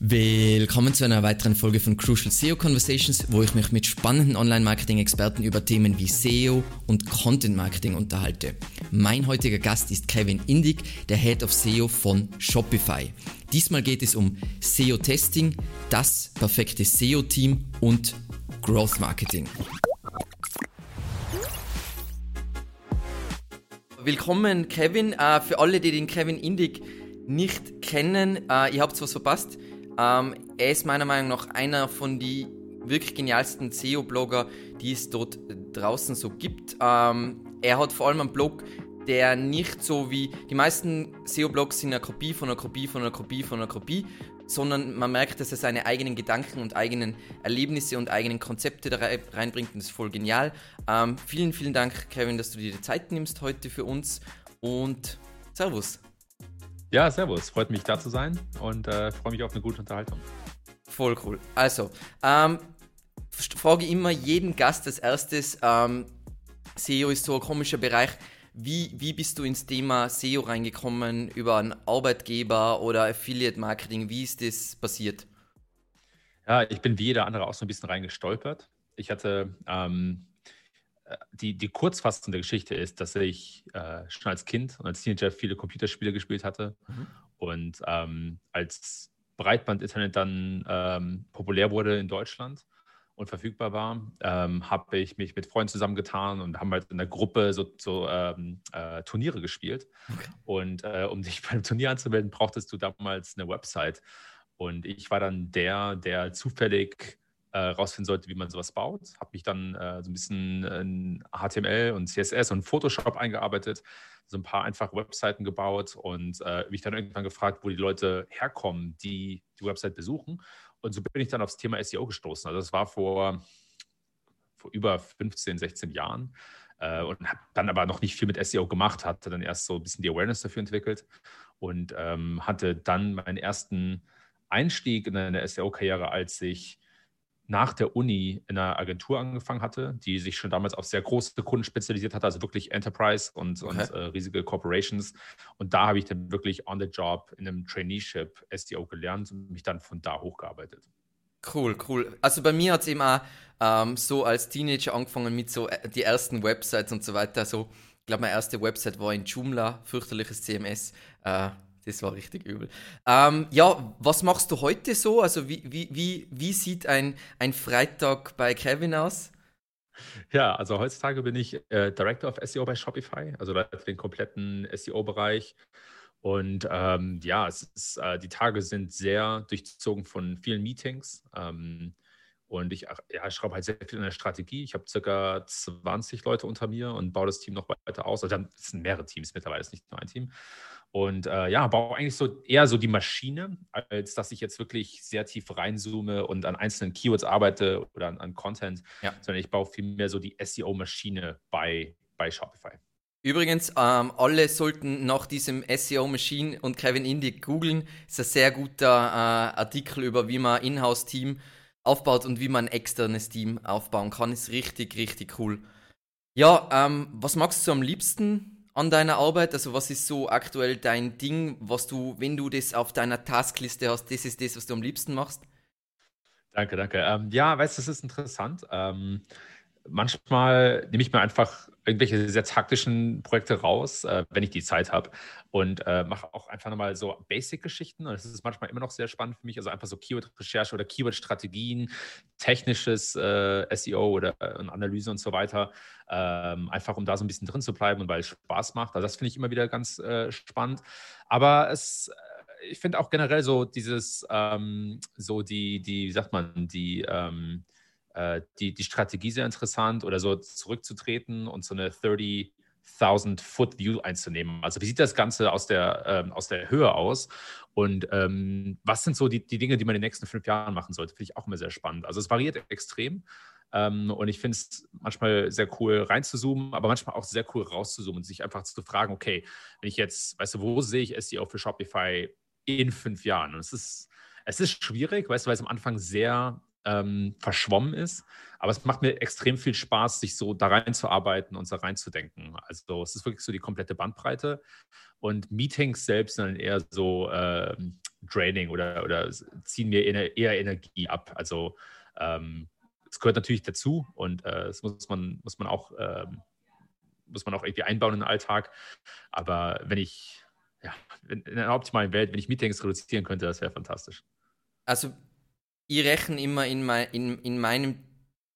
Willkommen zu einer weiteren Folge von Crucial SEO Conversations, wo ich mich mit spannenden Online-Marketing-Experten über Themen wie SEO und Content-Marketing unterhalte. Mein heutiger Gast ist Kevin Indig, der Head of SEO von Shopify. Diesmal geht es um SEO-Testing, das perfekte SEO-Team und Growth-Marketing. Willkommen, Kevin. Uh, für alle, die den Kevin Indig nicht kennen, uh, ihr habt was verpasst. Ähm, er ist meiner Meinung nach einer von den wirklich genialsten SEO-Blogger, die es dort draußen so gibt. Ähm, er hat vor allem einen Blog, der nicht so wie die meisten SEO-Blogs sind eine Kopie von einer Kopie von einer Kopie von einer Kopie, sondern man merkt, dass er seine eigenen Gedanken und eigenen Erlebnisse und eigenen Konzepte da reinbringt und das ist voll genial. Ähm, vielen, vielen Dank, Kevin, dass du dir die Zeit nimmst heute für uns und Servus. Ja, servus. Freut mich, da zu sein und äh, freue mich auf eine gute Unterhaltung. Voll cool. Also, ähm, frage immer jeden Gast als erstes, ähm, SEO ist so ein komischer Bereich. Wie, wie bist du ins Thema SEO reingekommen über einen Arbeitgeber oder Affiliate Marketing? Wie ist das passiert? Ja, ich bin wie jeder andere auch so ein bisschen reingestolpert. Ich hatte ähm, die, die Kurzfassung der Geschichte ist, dass ich äh, schon als Kind und als Teenager viele Computerspiele gespielt hatte. Mhm. Und ähm, als Breitband-Internet dann ähm, populär wurde in Deutschland und verfügbar war, ähm, habe ich mich mit Freunden zusammengetan und haben halt in der Gruppe so, so ähm, äh, Turniere gespielt. Okay. Und äh, um dich beim Turnier anzumelden, brauchtest du damals eine Website. Und ich war dann der, der zufällig äh, rausfinden sollte, wie man sowas baut. Habe mich dann äh, so ein bisschen in HTML und CSS und Photoshop eingearbeitet, so ein paar einfache Webseiten gebaut und äh, mich dann irgendwann gefragt, wo die Leute herkommen, die die Website besuchen. Und so bin ich dann aufs Thema SEO gestoßen. Also das war vor, vor über 15, 16 Jahren äh, und habe dann aber noch nicht viel mit SEO gemacht, hatte dann erst so ein bisschen die Awareness dafür entwickelt und ähm, hatte dann meinen ersten Einstieg in eine SEO-Karriere, als ich nach der Uni in einer Agentur angefangen hatte, die sich schon damals auf sehr große Kunden spezialisiert hatte, also wirklich Enterprise und, okay. und äh, riesige Corporations. Und da habe ich dann wirklich on the job in einem Traineeship SEO gelernt und mich dann von da hochgearbeitet. Cool, cool. Also bei mir hat es eben auch ähm, so als Teenager angefangen mit so äh, die ersten Websites und so weiter. So, ich glaube, meine erste Website war in Joomla, fürchterliches CMS. Äh, das war richtig übel. Ähm, ja, was machst du heute so? Also wie, wie, wie, wie sieht ein, ein Freitag bei Kevin aus? Ja, also heutzutage bin ich äh, Director of SEO bei Shopify, also den kompletten SEO-Bereich. Und ähm, ja, ist, äh, die Tage sind sehr durchzogen von vielen Meetings. Ähm, und ich, ja, ich schreibe halt sehr viel in der Strategie. Ich habe circa 20 Leute unter mir und baue das Team noch weiter aus. Also es sind mehrere Teams mittlerweile, es ist nicht nur ein Team. Und äh, ja, baue eigentlich so eher so die Maschine, als dass ich jetzt wirklich sehr tief reinzoome und an einzelnen Keywords arbeite oder an, an Content, ja. sondern ich baue vielmehr so die SEO-Maschine bei, bei Shopify. Übrigens, ähm, alle sollten nach diesem SEO Machine und Kevin Indig googeln. Ist ein sehr guter äh, Artikel über, wie man Inhouse-Team aufbaut und wie man ein externes Team aufbauen kann. Ist richtig, richtig cool. Ja, ähm, was magst du am liebsten an deiner Arbeit? Also was ist so aktuell dein Ding, was du, wenn du das auf deiner Taskliste hast, das ist das, was du am liebsten machst? Danke, danke. Ähm, ja, weißt du, das ist interessant. Ähm, manchmal nehme ich mir einfach irgendwelche sehr taktischen Projekte raus, äh, wenn ich die Zeit habe und äh, mache auch einfach nochmal so Basic-Geschichten. Und das ist manchmal immer noch sehr spannend für mich, also einfach so Keyword-Recherche oder Keyword-Strategien, technisches äh, SEO oder äh, Analyse und so weiter, ähm, einfach um da so ein bisschen drin zu bleiben und weil es Spaß macht. Also das finde ich immer wieder ganz äh, spannend, aber es äh, ich finde auch generell so dieses, ähm, so die, die, wie sagt man, die, ähm, äh, die, die Strategie sehr interessant oder so zurückzutreten und so eine 30.000 Foot View einzunehmen. Also wie sieht das Ganze aus der, ähm, aus der Höhe aus und ähm, was sind so die, die Dinge, die man in den nächsten fünf Jahren machen sollte? Finde ich auch immer sehr spannend. Also es variiert extrem. Ähm, und ich finde es manchmal sehr cool reinzuzoomen, aber manchmal auch sehr cool rauszuzoomen und sich einfach zu fragen, okay, wenn ich jetzt, weißt du, wo sehe ich SEO für Shopify in fünf Jahren? Und es ist, es ist schwierig, weißt du, weil es am Anfang sehr ähm, verschwommen ist. Aber es macht mir extrem viel Spaß, sich so da reinzuarbeiten und so reinzudenken. Also es ist wirklich so die komplette Bandbreite. Und Meetings selbst sind eher so, äh, draining oder, oder ziehen mir eher Energie ab. Also ähm, es gehört natürlich dazu und äh, das muss man, muss man auch ähm, muss man auch irgendwie einbauen in den Alltag. Aber wenn ich, ja, in einer optimalen Welt, wenn ich Meetings reduzieren könnte, das wäre fantastisch. Also, ich rechne immer in, mein, in, in meinem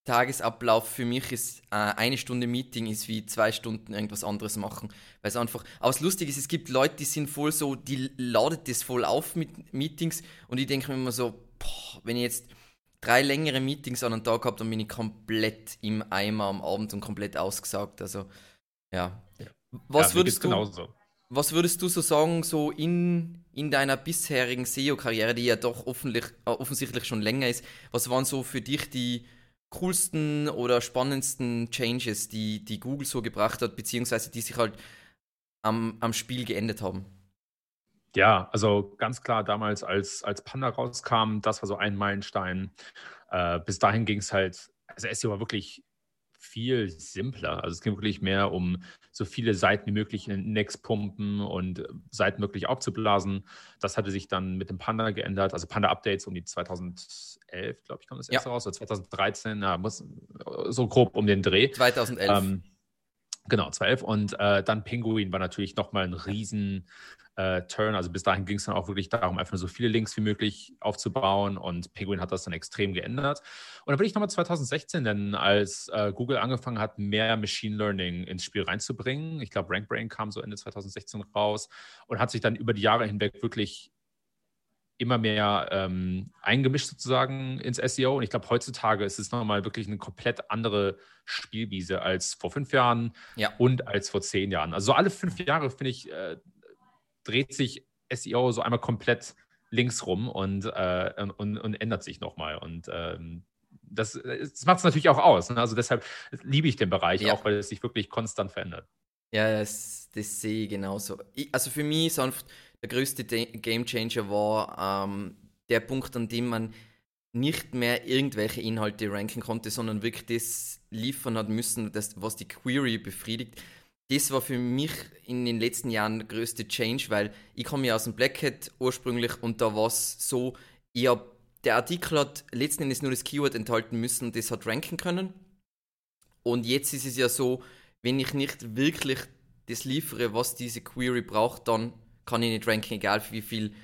Tagesablauf für mich ist äh, eine Stunde Meeting ist wie zwei Stunden irgendwas anderes machen. Weil es einfach, aus lustig ist, es gibt Leute, die sind voll so, die ladet das voll auf mit Meetings und ich denke mir immer so, boah, wenn ich jetzt drei längere Meetings an einem Tag habe, dann bin ich komplett im Eimer am Abend und komplett ausgesagt. Also ja. Was ja, würdest du genauso. Was würdest du so sagen, so in, in deiner bisherigen SEO-Karriere, die ja doch äh, offensichtlich schon länger ist, was waren so für dich die coolsten oder spannendsten Changes, die, die Google so gebracht hat, beziehungsweise die sich halt am, am Spiel geendet haben? Ja, also ganz klar damals, als, als Panda rauskam, das war so ein Meilenstein. Äh, bis dahin ging es halt, also SEO war wirklich viel simpler. Also es ging wirklich mehr um so viele Seiten wie möglich in den Index pumpen und äh, Seiten wirklich aufzublasen. Das hatte sich dann mit dem Panda geändert. Also Panda Updates um die 2011, glaube ich, kam das erste ja. raus, oder 2013, na, muss so grob um den Dreh. 2011. Ähm, genau, 2011. Und äh, dann Penguin war natürlich nochmal ein riesen äh, Turn. Also bis dahin ging es dann auch wirklich darum, einfach nur so viele Links wie möglich aufzubauen und Penguin hat das dann extrem geändert. Und dann bin ich nochmal 2016, denn als äh, Google angefangen hat, mehr Machine Learning ins Spiel reinzubringen, ich glaube RankBrain kam so Ende 2016 raus und hat sich dann über die Jahre hinweg wirklich immer mehr ähm, eingemischt sozusagen ins SEO. Und ich glaube, heutzutage ist es nochmal wirklich eine komplett andere Spielwiese als vor fünf Jahren ja. und als vor zehn Jahren. Also alle fünf Jahre, finde ich, äh, dreht sich SEO so einmal komplett links rum und, äh, und, und, ändert sich nochmal. Und ähm, das, das macht es natürlich auch aus. Ne? Also deshalb liebe ich den Bereich ja. auch, weil es sich wirklich konstant verändert. Ja, das, das sehe ich genauso. Ich, also für mich sanft der größte Game Changer war ähm, der Punkt, an dem man nicht mehr irgendwelche Inhalte ranken konnte, sondern wirklich das liefern hat müssen, das, was die Query befriedigt das war für mich in den letzten Jahren der größte Change, weil ich komme ja aus dem Black Hat ursprünglich und da war es so, ich hab, der Artikel hat letzten Endes nur das Keyword enthalten müssen und das hat ranken können. Und jetzt ist es ja so, wenn ich nicht wirklich das liefere, was diese Query braucht, dann kann ich nicht ranken, egal wie viel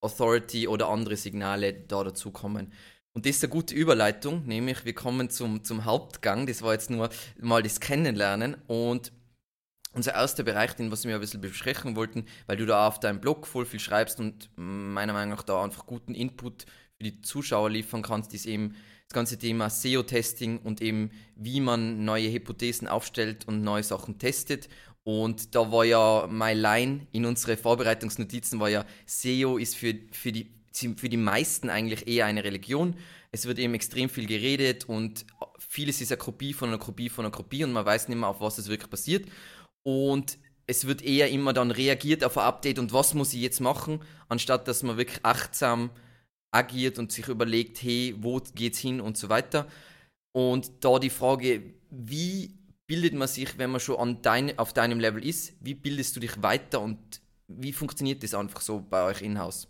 Authority oder andere Signale da dazu kommen. Und das ist eine gute Überleitung, nämlich wir kommen zum, zum Hauptgang. Das war jetzt nur mal das Kennenlernen. Und unser erster Bereich, den was wir ein bisschen besprechen wollten, weil du da auf deinem Blog voll viel schreibst und meiner Meinung nach da einfach guten Input für die Zuschauer liefern kannst, ist eben das ganze Thema SEO-Testing und eben wie man neue Hypothesen aufstellt und neue Sachen testet. Und da war ja meine Line in unsere Vorbereitungsnotizen war ja, SEO ist für, für, die, für die meisten eigentlich eher eine Religion. Es wird eben extrem viel geredet und vieles ist eine Kopie von einer Kopie von einer Kopie und man weiß nicht mehr, auf was es wirklich passiert und es wird eher immer dann reagiert auf ein Update und was muss ich jetzt machen, anstatt dass man wirklich achtsam agiert und sich überlegt, hey, wo geht's hin und so weiter. Und da die Frage, wie bildet man sich, wenn man schon dein, auf deinem Level ist, wie bildest du dich weiter und wie funktioniert das einfach so bei euch in-house?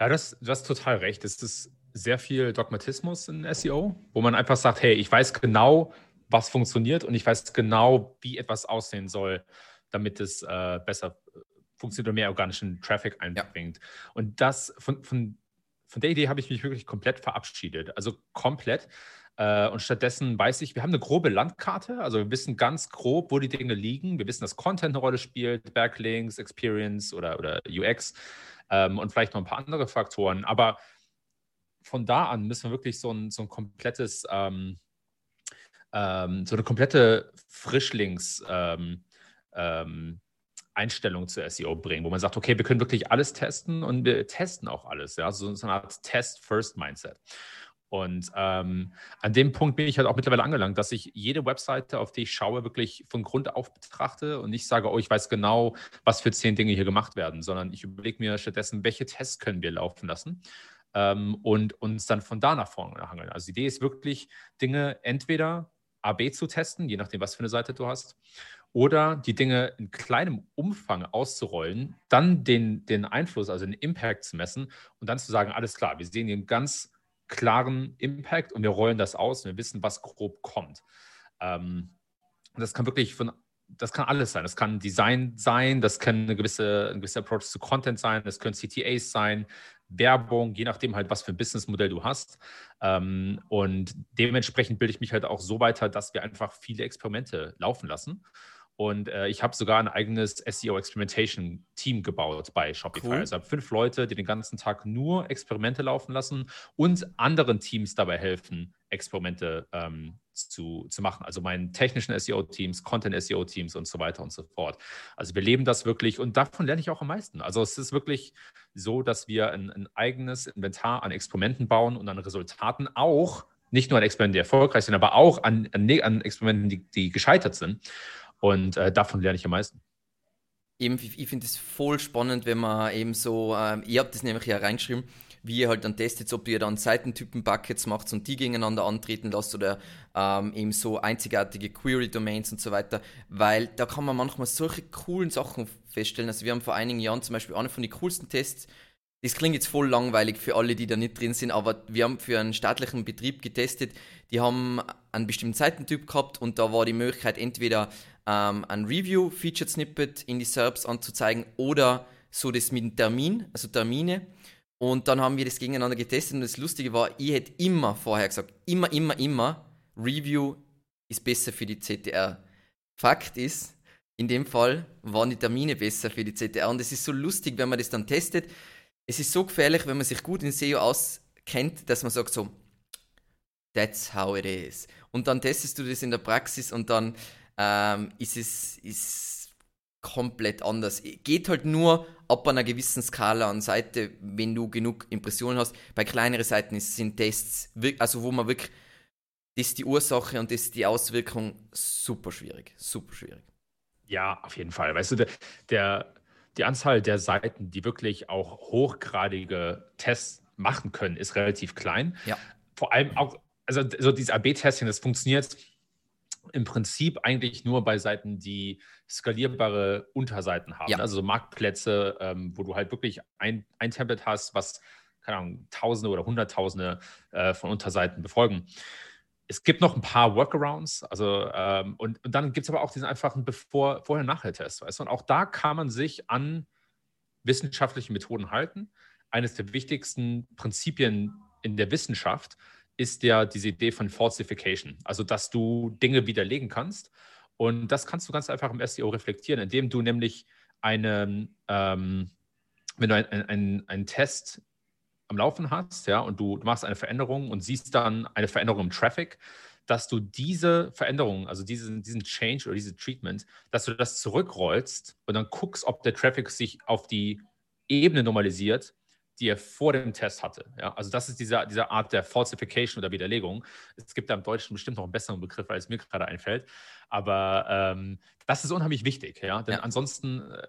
Ja, das, du hast total recht. Es ist sehr viel Dogmatismus in SEO, wo man einfach sagt, hey, ich weiß genau, was funktioniert und ich weiß genau, wie etwas aussehen soll, damit es äh, besser funktioniert und mehr organischen Traffic einbringt. Ja. Und das von, von, von der Idee habe ich mich wirklich komplett verabschiedet. Also komplett. Äh, und stattdessen weiß ich, wir haben eine grobe Landkarte, also wir wissen ganz grob, wo die Dinge liegen. Wir wissen, dass Content eine Rolle spielt, Backlinks, Experience oder, oder UX ähm, und vielleicht noch ein paar andere Faktoren. Aber von da an müssen wir wirklich so ein, so ein komplettes ähm, ähm, so eine komplette Frischlings- ähm, ähm, Einstellung zu SEO bringen, wo man sagt, okay, wir können wirklich alles testen und wir testen auch alles, ja, so, so eine Art Test-First-Mindset. Und ähm, an dem Punkt bin ich halt auch mittlerweile angelangt, dass ich jede Webseite, auf die ich schaue, wirklich von Grund auf betrachte und nicht sage, oh, ich weiß genau, was für zehn Dinge hier gemacht werden, sondern ich überlege mir stattdessen, welche Tests können wir laufen lassen ähm, und uns dann von da nach vorne hangeln. Also die Idee ist wirklich, Dinge entweder AB zu testen, je nachdem, was für eine Seite du hast. oder die Dinge in kleinem Umfang auszurollen, dann den, den Einfluss, also den Impact zu messen und dann zu sagen, alles klar, wir sehen hier einen ganz klaren Impact und wir rollen das aus und wir wissen, was grob kommt. Ähm, das kann wirklich von das kann alles sein. Das kann Design sein, das kann eine gewisse, ein gewisser Approach zu Content sein, das können CTAs sein, Werbung, je nachdem halt, was für ein Businessmodell du hast. Ähm, und dementsprechend bilde ich mich halt auch so weiter, dass wir einfach viele Experimente laufen lassen. Und äh, ich habe sogar ein eigenes SEO Experimentation Team gebaut bei Shopify. Cool. Also habe fünf Leute, die den ganzen Tag nur Experimente laufen lassen und anderen Teams dabei helfen, Experimente ähm, zu, zu machen. Also meinen technischen SEO-Teams, Content-SEO-Teams und so weiter und so fort. Also wir leben das wirklich und davon lerne ich auch am meisten. Also es ist wirklich so, dass wir ein, ein eigenes Inventar an Experimenten bauen und an Resultaten auch, nicht nur an Experimenten, die erfolgreich sind, aber auch an, an, an Experimenten, die, die gescheitert sind. Und äh, davon lerne ich am meisten. Eben, ich finde es voll spannend, wenn man eben so, ähm, ihr habt das nämlich ja reingeschrieben, wie ihr halt dann testet, ob ihr dann Seitentypen-Buckets macht und die gegeneinander antreten lasst oder ähm, eben so einzigartige Query-Domains und so weiter, weil da kann man manchmal solche coolen Sachen feststellen. Also wir haben vor einigen Jahren zum Beispiel einen von den coolsten Tests, das klingt jetzt voll langweilig für alle, die da nicht drin sind, aber wir haben für einen staatlichen Betrieb getestet, die haben einen bestimmten Seitentyp gehabt und da war die Möglichkeit entweder ähm, ein Review Featured Snippet in die SERPs anzuzeigen oder so das mit dem Termin, also Termine. Und dann haben wir das gegeneinander getestet und das Lustige war, ich hätte immer vorher gesagt, immer, immer, immer, Review ist besser für die CTR. Fakt ist, in dem Fall waren die Termine besser für die CTR und es ist so lustig, wenn man das dann testet. Es ist so gefährlich, wenn man sich gut in SEO auskennt, dass man sagt so, that's how it is. Und dann testest du das in der Praxis und dann ähm, ist es ist komplett anders. Geht halt nur ab einer gewissen Skala an Seite, wenn du genug Impressionen hast. Bei kleineren Seiten sind Tests, also wo man wirklich, das ist die Ursache und das ist die Auswirkung super schwierig. Super schwierig. Ja, auf jeden Fall. Weißt du, der, der die Anzahl der Seiten, die wirklich auch hochgradige Tests machen können, ist relativ klein. Ja. Vor allem auch, also so dieses AB-Testing, das funktioniert im Prinzip eigentlich nur bei Seiten, die skalierbare Unterseiten haben. Ja. Also Marktplätze, ähm, wo du halt wirklich ein, ein Template hast, was, keine Ahnung, Tausende oder Hunderttausende äh, von Unterseiten befolgen. Es gibt noch ein paar Workarounds, also ähm, und, und dann gibt es aber auch diesen einfachen Bevor, Vorher-Nachher-Test, weißt du? Und auch da kann man sich an wissenschaftliche Methoden halten. Eines der wichtigsten Prinzipien in der Wissenschaft ist ja diese Idee von Falsification, also dass du Dinge widerlegen kannst. Und das kannst du ganz einfach im SEO reflektieren, indem du nämlich einen, ähm, wenn du einen ein, ein Test am Laufen hast, ja, und du, du machst eine Veränderung und siehst dann eine Veränderung im Traffic, dass du diese Veränderung, also diesen, diesen Change oder diese Treatment, dass du das zurückrollst und dann guckst, ob der Traffic sich auf die Ebene normalisiert, die er vor dem Test hatte. Ja, also das ist diese, diese Art der Falsification oder Widerlegung. Es gibt da im Deutschen bestimmt noch einen besseren Begriff, als mir gerade einfällt. Aber ähm, das ist unheimlich wichtig, ja. Denn ja. ansonsten, äh,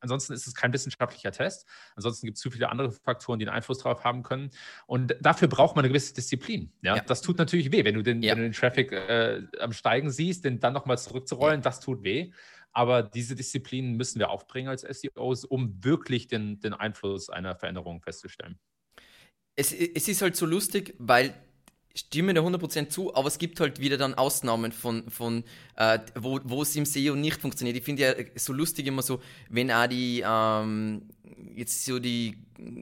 ansonsten ist es kein wissenschaftlicher Test. Ansonsten gibt es zu viele andere Faktoren, die einen Einfluss darauf haben können. Und dafür braucht man eine gewisse Disziplin. Ja, ja. das tut natürlich weh, wenn du den, wenn du den Traffic äh, am Steigen siehst, den dann nochmal zurückzurollen, das tut weh. Aber diese Disziplinen müssen wir aufbringen als SEOs, um wirklich den, den Einfluss einer Veränderung festzustellen. Es, es ist halt so lustig, weil stimme da 100% zu, aber es gibt halt wieder dann Ausnahmen von, von äh, wo, wo es im SEO nicht funktioniert. Ich finde ja so lustig immer so, wenn auch die, ähm, jetzt so die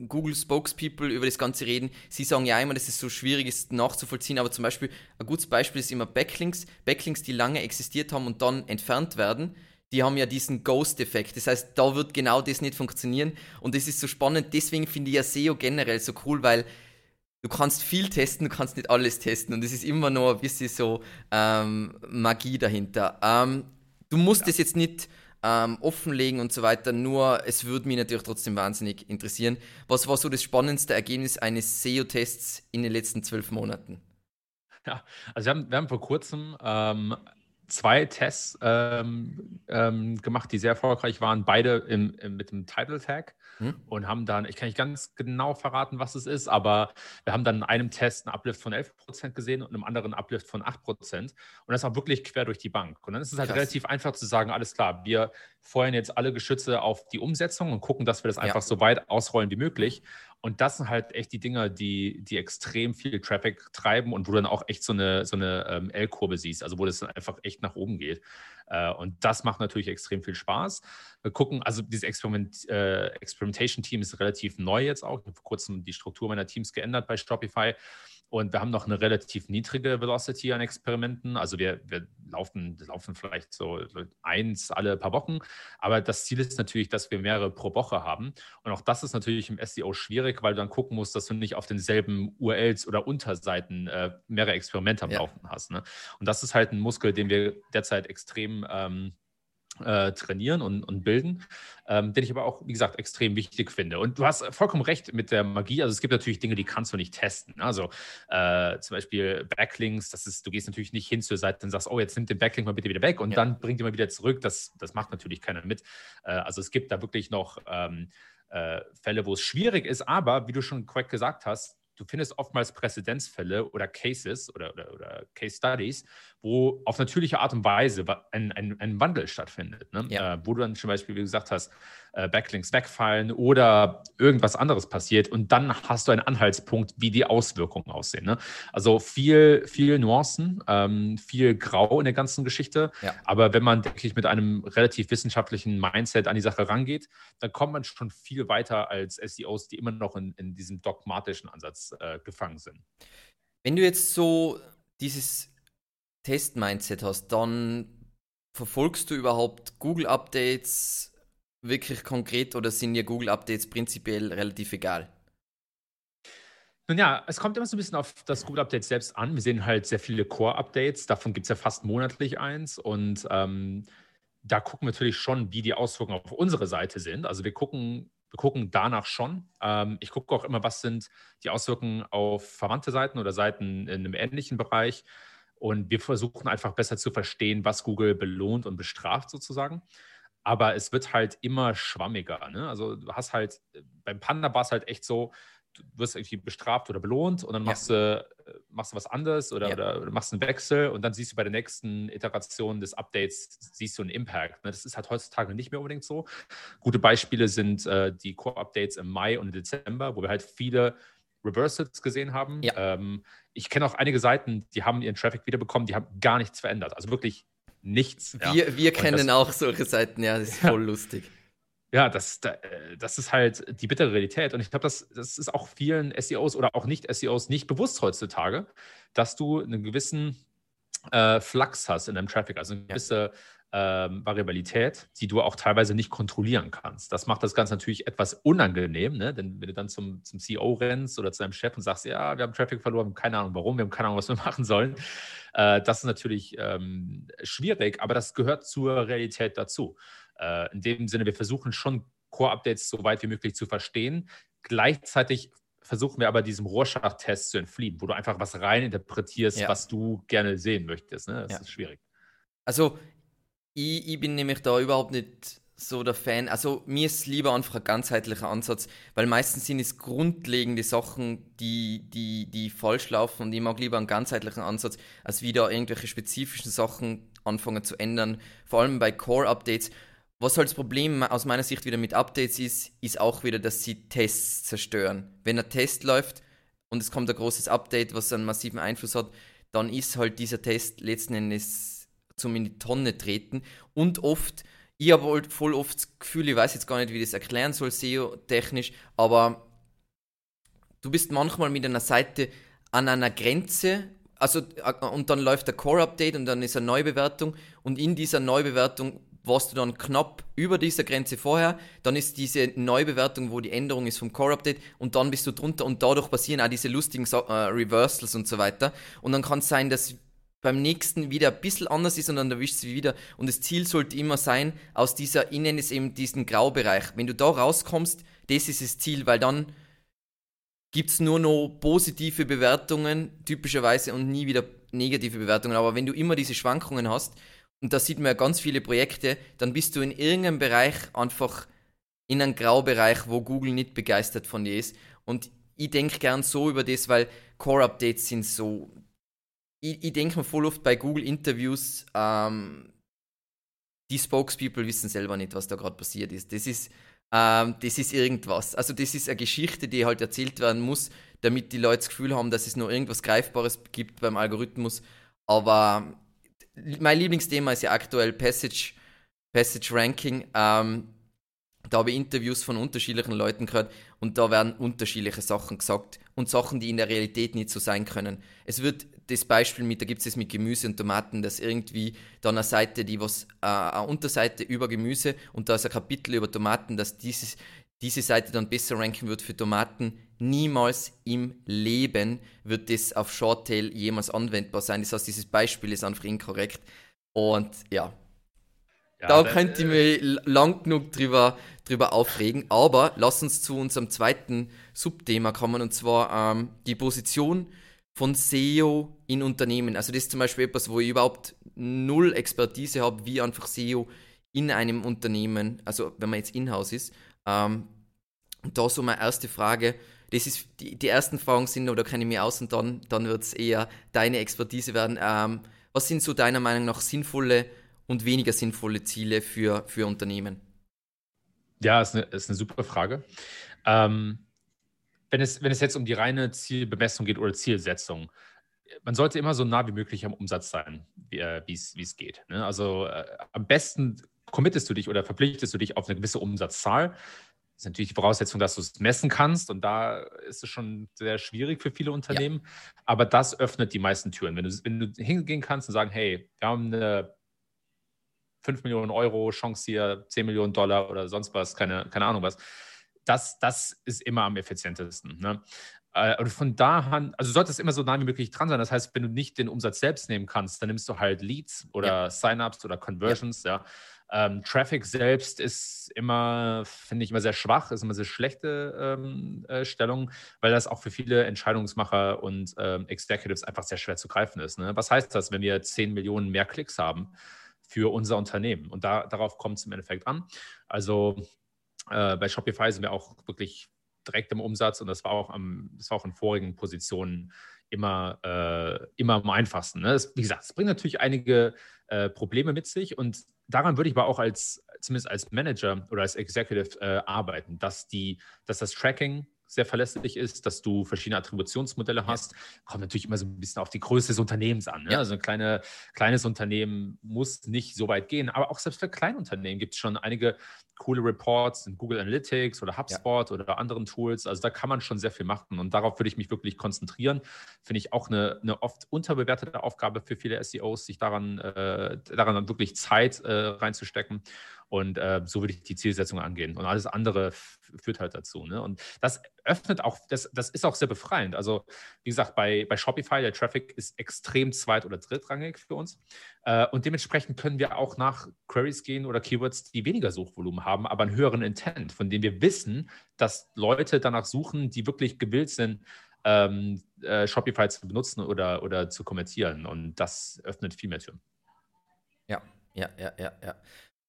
Google Spokespeople über das Ganze reden, sie sagen ja immer, dass es so schwierig ist nachzuvollziehen, aber zum Beispiel, ein gutes Beispiel ist immer Backlinks, Backlinks, die lange existiert haben und dann entfernt werden die haben ja diesen Ghost-Effekt. Das heißt, da wird genau das nicht funktionieren. Und das ist so spannend. Deswegen finde ich ja SEO generell so cool, weil du kannst viel testen, du kannst nicht alles testen. Und es ist immer noch ein bisschen so ähm, Magie dahinter. Ähm, du musst ja. das jetzt nicht ähm, offenlegen und so weiter, nur es würde mich natürlich trotzdem wahnsinnig interessieren. Was war so das spannendste Ergebnis eines SEO-Tests in den letzten zwölf Monaten? Ja, also wir haben, wir haben vor kurzem ähm, zwei Tests ähm, ähm, gemacht, die sehr erfolgreich waren, beide im, im, mit dem Title Tag hm? und haben dann, ich kann nicht ganz genau verraten, was es ist, aber wir haben dann in einem Test einen Uplift von 11% gesehen und in einem anderen einen Uplift von 8%. Und das war wirklich quer durch die Bank. Und dann ist es halt Krass. relativ einfach zu sagen, alles klar, wir feuern jetzt alle Geschütze auf die Umsetzung und gucken, dass wir das einfach ja. so weit ausrollen wie möglich. Und das sind halt echt die Dinger, die, die extrem viel Traffic treiben und wo du dann auch echt so eine, so eine ähm, L-Kurve siehst, also wo das dann einfach echt nach oben geht. Äh, und das macht natürlich extrem viel Spaß. Wir gucken, also dieses Experiment, äh, Experimentation-Team ist relativ neu jetzt auch. Ich habe vor kurzem die Struktur meiner Teams geändert bei Shopify. Und wir haben noch eine relativ niedrige Velocity an Experimenten. Also wir, wir laufen, laufen vielleicht so eins alle paar Wochen. Aber das Ziel ist natürlich, dass wir mehrere pro Woche haben. Und auch das ist natürlich im SEO schwierig, weil du dann gucken musst, dass du nicht auf denselben URLs oder Unterseiten äh, mehrere Experimente am ja. Laufen hast. Ne? Und das ist halt ein Muskel, den wir derzeit extrem ähm, äh, trainieren und, und bilden, ähm, den ich aber auch, wie gesagt, extrem wichtig finde. Und du hast vollkommen recht mit der Magie. Also es gibt natürlich Dinge, die kannst du nicht testen. Also äh, zum Beispiel Backlinks, das ist, du gehst natürlich nicht hin zur Seite und sagst, oh, jetzt nimm den Backlink mal bitte wieder weg und ja. dann bring den mal wieder zurück. Das, das macht natürlich keiner mit. Äh, also es gibt da wirklich noch ähm, äh, Fälle, wo es schwierig ist, aber wie du schon korrekt gesagt hast, du findest oftmals Präzedenzfälle oder Cases oder, oder, oder, Case Studies, wo auf natürliche Art und Weise ein, ein, ein Wandel stattfindet. Ne? Ja. Äh, wo du dann zum Beispiel, wie gesagt hast, äh, Backlinks wegfallen oder irgendwas anderes passiert und dann hast du einen Anhaltspunkt, wie die Auswirkungen aussehen. Ne? Also viel, viel Nuancen, ähm, viel Grau in der ganzen Geschichte. Ja. Aber wenn man, denke ich, mit einem relativ wissenschaftlichen Mindset an die Sache rangeht, dann kommt man schon viel weiter als SEOs, die immer noch in, in diesem dogmatischen Ansatz äh, gefangen sind. Wenn du jetzt so dieses Test-Mindset hast, dann verfolgst du überhaupt Google-Updates wirklich konkret oder sind dir Google-Updates prinzipiell relativ egal? Nun ja, es kommt immer so ein bisschen auf das Google-Update selbst an. Wir sehen halt sehr viele Core-Updates, davon gibt es ja fast monatlich eins und ähm, da gucken wir natürlich schon, wie die Auswirkungen auf unsere Seite sind. Also wir gucken, wir gucken danach schon. Ähm, ich gucke auch immer, was sind die Auswirkungen auf verwandte Seiten oder Seiten in einem ähnlichen Bereich. Und wir versuchen einfach besser zu verstehen, was Google belohnt und bestraft sozusagen aber es wird halt immer schwammiger. Ne? Also du hast halt, beim Panda war es halt echt so, du wirst irgendwie bestraft oder belohnt und dann machst, ja. du, äh, machst du was anderes oder, ja. oder, oder, machst einen Wechsel und dann siehst du bei der nächsten Iteration des Updates, siehst du einen Impact. Ne? Das ist halt heutzutage nicht mehr unbedingt so. Gute Beispiele sind äh, die Core-Updates im Mai und Dezember, wo wir halt viele Reversals gesehen haben. Ja. Ähm, ich kenne auch einige Seiten, die haben ihren Traffic wiederbekommen, die haben gar nichts verändert. Also wirklich nichts. Wir, ja. wir kennen das, auch solche Seiten, ja, das ist voll lustig. Ja, das, äh, das ist halt die bittere Realität. Und ich glaube, das, das ist auch vielen SEOs oder auch Nicht-SEOs nicht bewusst heutzutage, dass du einen gewissen äh, Flux hast in deinem Traffic, also eine gewisse ähm, Variabilität, die du auch teilweise nicht kontrollieren kannst. Das macht das Ganze natürlich etwas unangenehm, ne? denn wenn du dann zum, zum CEO rennst oder zu deinem Chef und sagst, ja, wir haben Traffic verloren, keine Ahnung warum, wir haben keine Ahnung, was wir machen sollen, äh, das ist natürlich ähm, schwierig, aber das gehört zur Realität dazu. Äh, in dem Sinne, wir versuchen schon Core-Updates so weit wie möglich zu verstehen. Gleichzeitig versuchen wir aber diesem Rorschach-Test zu entfliehen, wo du einfach was reininterpretierst, ja. was du gerne sehen möchtest. Ne? Das ja. ist schwierig. Also ich, ich bin nämlich da überhaupt nicht so der Fan. Also mir ist lieber einfach ein ganzheitlicher Ansatz, weil meistens sind es grundlegende Sachen, die, die, die falsch laufen und ich mag lieber einen ganzheitlichen Ansatz, als wieder irgendwelche spezifischen Sachen anfangen zu ändern. Vor allem bei Core-Updates. Was halt das Problem aus meiner Sicht wieder mit Updates ist, ist auch wieder, dass sie Tests zerstören. Wenn ein Test läuft und es kommt ein großes Update, was einen massiven Einfluss hat, dann ist halt dieser Test letzten Endes zum in die Tonne treten. Und oft, ich habe halt voll oft das Gefühl, ich weiß jetzt gar nicht, wie ich das erklären soll, SEO-technisch, aber du bist manchmal mit einer Seite an einer Grenze, also äh, und dann läuft der Core-Update und dann ist eine Neubewertung und in dieser Neubewertung warst du dann knapp über dieser Grenze vorher, dann ist diese Neubewertung, wo die Änderung ist vom Core-Update und dann bist du drunter und dadurch passieren auch diese lustigen äh, Reversals und so weiter. Und dann kann es sein, dass beim nächsten wieder ein bisschen anders ist und dann erwischt sie wieder. Und das Ziel sollte immer sein, aus dieser, ich nenne es eben diesen Graubereich. Wenn du da rauskommst, das ist das Ziel, weil dann gibt es nur noch positive Bewertungen, typischerweise, und nie wieder negative Bewertungen. Aber wenn du immer diese Schwankungen hast und da sieht man ja ganz viele Projekte, dann bist du in irgendeinem Bereich einfach in einem Graubereich, wo Google nicht begeistert von dir ist. Und ich denke gern so über das, weil Core-Updates sind so. Ich, ich denke mir voll oft bei Google-Interviews, ähm, die Spokespeople wissen selber nicht, was da gerade passiert ist. Das ist, ähm, das ist irgendwas. Also das ist eine Geschichte, die halt erzählt werden muss, damit die Leute das Gefühl haben, dass es nur irgendwas Greifbares gibt beim Algorithmus. Aber mein Lieblingsthema ist ja aktuell Passage, Passage Ranking. Ähm, da habe ich Interviews von unterschiedlichen Leuten gehört und da werden unterschiedliche Sachen gesagt und Sachen, die in der Realität nicht so sein können. Es wird das Beispiel mit, da gibt es es mit Gemüse und Tomaten, dass irgendwie da eine Seite, die was, äh, eine Unterseite über Gemüse und da ist ein Kapitel über Tomaten, dass dieses, diese Seite dann besser ranken wird für Tomaten. Niemals im Leben wird das auf Shorttail jemals anwendbar sein. Das heißt, dieses Beispiel ist einfach inkorrekt. Und ja, ja, da könnte ich mich lang genug drüber, drüber aufregen. Aber lass uns zu unserem zweiten Subthema kommen und zwar ähm, die Position von SEO in Unternehmen. Also das ist zum Beispiel etwas, wo ich überhaupt null Expertise habe, wie einfach SEO in einem Unternehmen, also wenn man jetzt in-house ist. Ähm, und da so meine erste Frage. Das ist die, die ersten Fragen sind, oder kenne ich mich aus und dann, dann wird es eher deine Expertise werden. Ähm, was sind so deiner Meinung nach sinnvolle und weniger sinnvolle Ziele für, für Unternehmen? Ja, ist eine, ist eine super Frage. Ähm, wenn, es, wenn es jetzt um die reine Zielbemessung geht oder Zielsetzung, man sollte immer so nah wie möglich am Umsatz sein, wie äh, es geht. Ne? Also äh, am besten committest du dich oder verpflichtest du dich auf eine gewisse Umsatzzahl. Das ist natürlich die Voraussetzung, dass du es messen kannst und da ist es schon sehr schwierig für viele Unternehmen. Ja. Aber das öffnet die meisten Türen. Wenn du, wenn du hingehen kannst und sagen, hey, wir haben eine 5 Millionen Euro Chance hier, 10 Millionen Dollar oder sonst was, keine, keine Ahnung was. Das, das ist immer am effizientesten. Ne? Äh, und von da an, also sollte es immer so nah wie möglich dran sein. Das heißt, wenn du nicht den Umsatz selbst nehmen kannst, dann nimmst du halt Leads oder ja. Sign-ups oder Conversions, ja. ja. Ähm, Traffic selbst ist immer, finde ich, immer sehr schwach, ist immer sehr schlechte ähm, äh, Stellung, weil das auch für viele Entscheidungsmacher und ähm, Executives einfach sehr schwer zu greifen ist. Ne? Was heißt das, wenn wir 10 Millionen mehr Klicks haben? für unser Unternehmen. Und da, darauf kommt es im Endeffekt an. Also äh, bei Shopify sind wir auch wirklich direkt im Umsatz und das war auch, am, das war auch in vorigen Positionen immer, äh, immer am einfachsten. Ne? Das, wie gesagt, es bringt natürlich einige äh, Probleme mit sich und daran würde ich aber auch als, zumindest als Manager oder als Executive äh, arbeiten, dass, die, dass das Tracking sehr verlässlich ist, dass du verschiedene Attributionsmodelle hast. Kommt natürlich immer so ein bisschen auf die Größe des Unternehmens an. Ne? Ja. Also ein kleine, kleines Unternehmen muss nicht so weit gehen, aber auch selbst für Kleinunternehmen gibt es schon einige coole Reports in Google Analytics oder HubSpot ja. oder anderen Tools. Also da kann man schon sehr viel machen und darauf würde ich mich wirklich konzentrieren. Finde ich auch eine, eine oft unterbewertete Aufgabe für viele SEOs, sich daran, äh, daran wirklich Zeit äh, reinzustecken. Und äh, so würde ich die Zielsetzung angehen. Und alles andere führt halt dazu. Ne? Und das öffnet auch, das, das ist auch sehr befreiend. Also, wie gesagt, bei, bei Shopify, der Traffic ist extrem zweit- oder drittrangig für uns. Äh, und dementsprechend können wir auch nach Queries gehen oder Keywords, die weniger Suchvolumen haben, aber einen höheren Intent, von dem wir wissen, dass Leute danach suchen, die wirklich gewillt sind, ähm, äh, Shopify zu benutzen oder, oder zu kommentieren. Und das öffnet viel mehr Türen. Ja, ja, ja, ja, ja.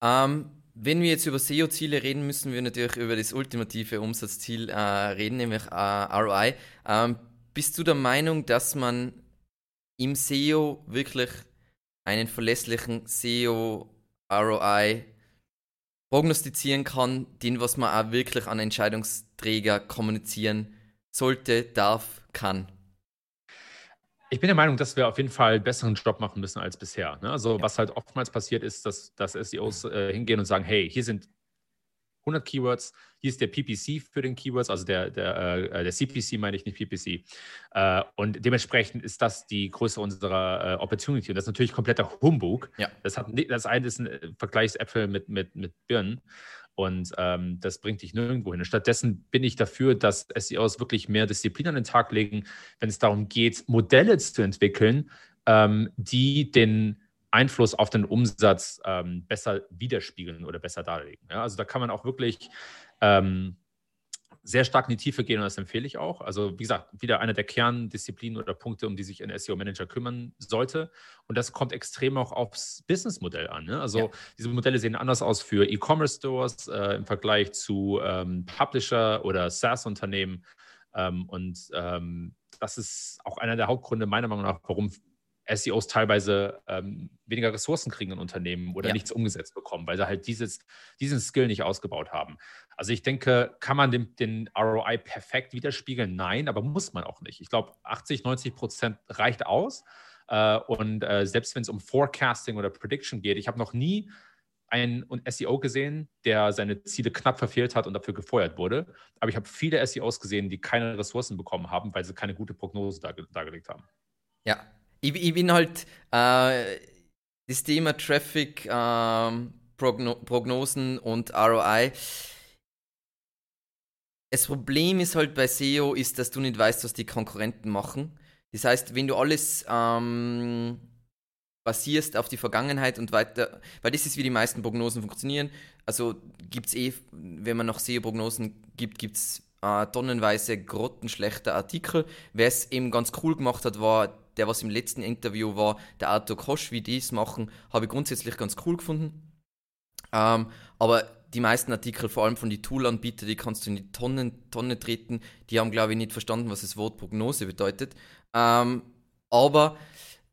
Ähm, wenn wir jetzt über SEO-Ziele reden, müssen wir natürlich über das ultimative Umsatzziel äh, reden, nämlich äh, ROI. Ähm, bist du der Meinung, dass man im SEO wirklich einen verlässlichen SEO ROI prognostizieren kann, den was man auch wirklich an Entscheidungsträger kommunizieren sollte, darf, kann? Ich bin der Meinung, dass wir auf jeden Fall einen besseren Job machen müssen als bisher. Ne? Also, ja. was halt oftmals passiert ist, dass, dass SEOs äh, hingehen und sagen: Hey, hier sind 100 Keywords, hier ist der PPC für den Keywords, also der, der, äh, der CPC meine ich nicht PPC. Äh, und dementsprechend ist das die Größe unserer äh, Opportunity. Und das ist natürlich kompletter Humbug. Ja. Das, hat, das eine ist ein äh, Vergleichsäpfel mit, mit, mit Birnen. Und ähm, das bringt dich nirgendwo hin. stattdessen bin ich dafür, dass SEOs wirklich mehr Disziplin an den Tag legen, wenn es darum geht, Modelle zu entwickeln, ähm, die den Einfluss auf den Umsatz ähm, besser widerspiegeln oder besser darlegen. Ja, also da kann man auch wirklich ähm, sehr stark in die Tiefe gehen und das empfehle ich auch. Also wie gesagt, wieder eine der Kerndisziplinen oder Punkte, um die sich ein SEO-Manager kümmern sollte. Und das kommt extrem auch aufs Businessmodell an. Ne? Also ja. diese Modelle sehen anders aus für E-Commerce-Stores äh, im Vergleich zu ähm, Publisher oder SaaS-Unternehmen. Ähm, und ähm, das ist auch einer der Hauptgründe meiner Meinung nach, warum SEOs teilweise ähm, weniger Ressourcen kriegen in Unternehmen oder ja. nichts umgesetzt bekommen, weil sie halt dieses, diesen Skill nicht ausgebaut haben. Also ich denke, kann man den, den ROI perfekt widerspiegeln? Nein, aber muss man auch nicht. Ich glaube, 80, 90 Prozent reicht aus. Äh, und äh, selbst wenn es um Forecasting oder Prediction geht, ich habe noch nie einen SEO gesehen, der seine Ziele knapp verfehlt hat und dafür gefeuert wurde. Aber ich habe viele SEOs gesehen, die keine Ressourcen bekommen haben, weil sie keine gute Prognose darge dargelegt haben. Ja, ich, ich bin halt äh, das Thema Traffic, äh, Progno Prognosen und ROI. Das Problem ist halt bei SEO, ist, dass du nicht weißt, was die Konkurrenten machen. Das heißt, wenn du alles ähm, basierst auf die Vergangenheit und weiter, weil das ist, wie die meisten Prognosen funktionieren. Also gibt es eh, wenn man noch SEO-Prognosen gibt, gibt es äh, tonnenweise grottenschlechte Artikel. Wer es eben ganz cool gemacht hat, war der, was im letzten Interview war, der Arthur Kosch, wie die es machen, habe ich grundsätzlich ganz cool gefunden. Ähm, aber die meisten Artikel, vor allem von den Tool-Anbietern, die kannst du in die Tonnen, Tonne treten. Die haben, glaube ich, nicht verstanden, was das Wort Prognose bedeutet. Ähm, aber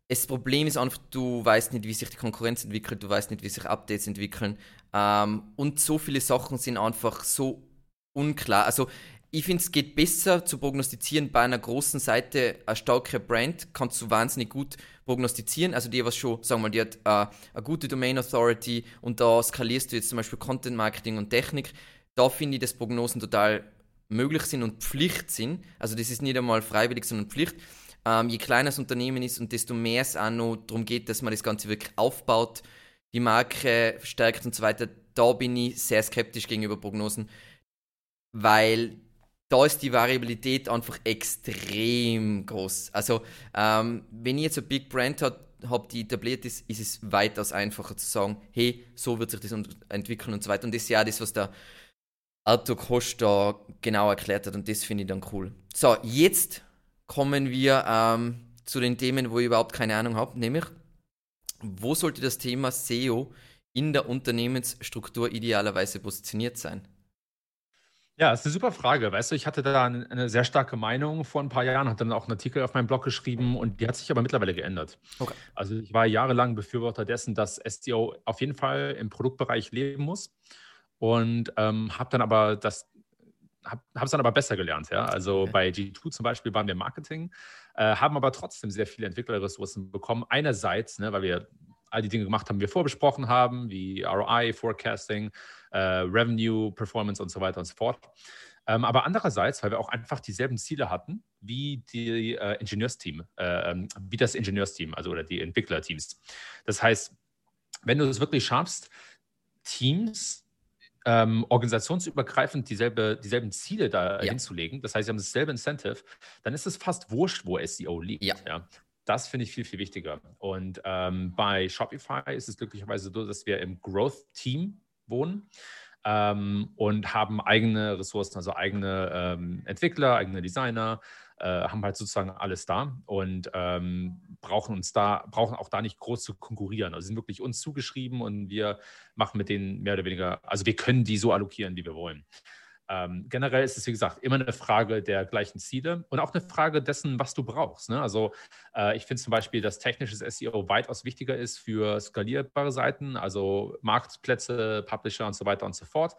das Problem ist einfach, du weißt nicht, wie sich die Konkurrenz entwickelt, du weißt nicht, wie sich Updates entwickeln. Ähm, und so viele Sachen sind einfach so unklar. Also ich finde, es geht besser zu prognostizieren bei einer großen Seite, eine starke Brand, kannst du wahnsinnig gut prognostizieren. Also die, was schon, sagen wir mal, die hat äh, eine gute Domain Authority und da skalierst du jetzt zum Beispiel Content Marketing und Technik. Da finde ich, dass Prognosen total möglich sind und Pflicht sind. Also das ist nicht einmal freiwillig, sondern Pflicht. Ähm, je kleiner das Unternehmen ist und desto mehr es auch noch darum geht, dass man das Ganze wirklich aufbaut, die Marke verstärkt und so weiter, da bin ich sehr skeptisch gegenüber Prognosen, weil da ist die Variabilität einfach extrem groß. Also, ähm, wenn ich jetzt eine Big Brand habe, hab, die etabliert ist, ist es weitaus einfacher zu sagen, hey, so wird sich das entwickeln und so weiter. Und das ist ja das, was der Arthur Kosch da genau erklärt hat und das finde ich dann cool. So, jetzt kommen wir ähm, zu den Themen, wo ich überhaupt keine Ahnung habe, nämlich, wo sollte das Thema SEO in der Unternehmensstruktur idealerweise positioniert sein? Ja, ist eine super Frage. Weißt du, ich hatte da eine, sehr starke Meinung vor ein paar Jahren, hatte dann auch einen Artikel auf meinem Blog geschrieben und die hat sich aber mittlerweile geändert. Okay. Also ich war jahrelang Befürworter dessen, dass SEO auf jeden Fall im Produktbereich leben muss und ähm, habe dann aber das habe es dann aber besser gelernt. Ja? Also okay. bei G2 zum Beispiel waren wir Marketing, äh, haben aber trotzdem sehr viele Entwicklerressourcen bekommen. Einerseits, ne, weil wir all die Dinge gemacht haben, die wir vorbesprochen haben, wie ROI, Forecasting, äh, Revenue, Performance und so weiter und so fort. Ähm, aber andererseits, weil wir auch einfach dieselben Ziele hatten wie die äh, Ingenieursteam, äh, ähm, wie das Ingenieursteam, also oder die Entwicklerteams. Das heißt, wenn du es wirklich schaffst, Teams ähm, organisationsübergreifend dieselbe, dieselben Ziele da ja. hinzulegen, das heißt, sie haben dasselbe Incentive, dann ist es fast wurscht, wo SEO liegt. Ja. ja. Das finde ich viel, viel wichtiger. Und ähm, bei Shopify ist es glücklicherweise so, dass wir im Growth-Team wohnen ähm, und haben eigene Ressourcen, also eigene ähm, Entwickler, eigene Designer, äh, haben halt sozusagen alles da und ähm, brauchen uns da, brauchen auch da nicht groß zu konkurrieren. Also sind wirklich uns zugeschrieben und wir machen mit denen mehr oder weniger, also wir können die so allokieren, wie wir wollen. Ähm, generell ist es, wie gesagt, immer eine Frage der gleichen Ziele und auch eine Frage dessen, was du brauchst. Ne? Also äh, ich finde zum Beispiel, dass technisches SEO weitaus wichtiger ist für skalierbare Seiten, also Marktplätze, Publisher und so weiter und so fort.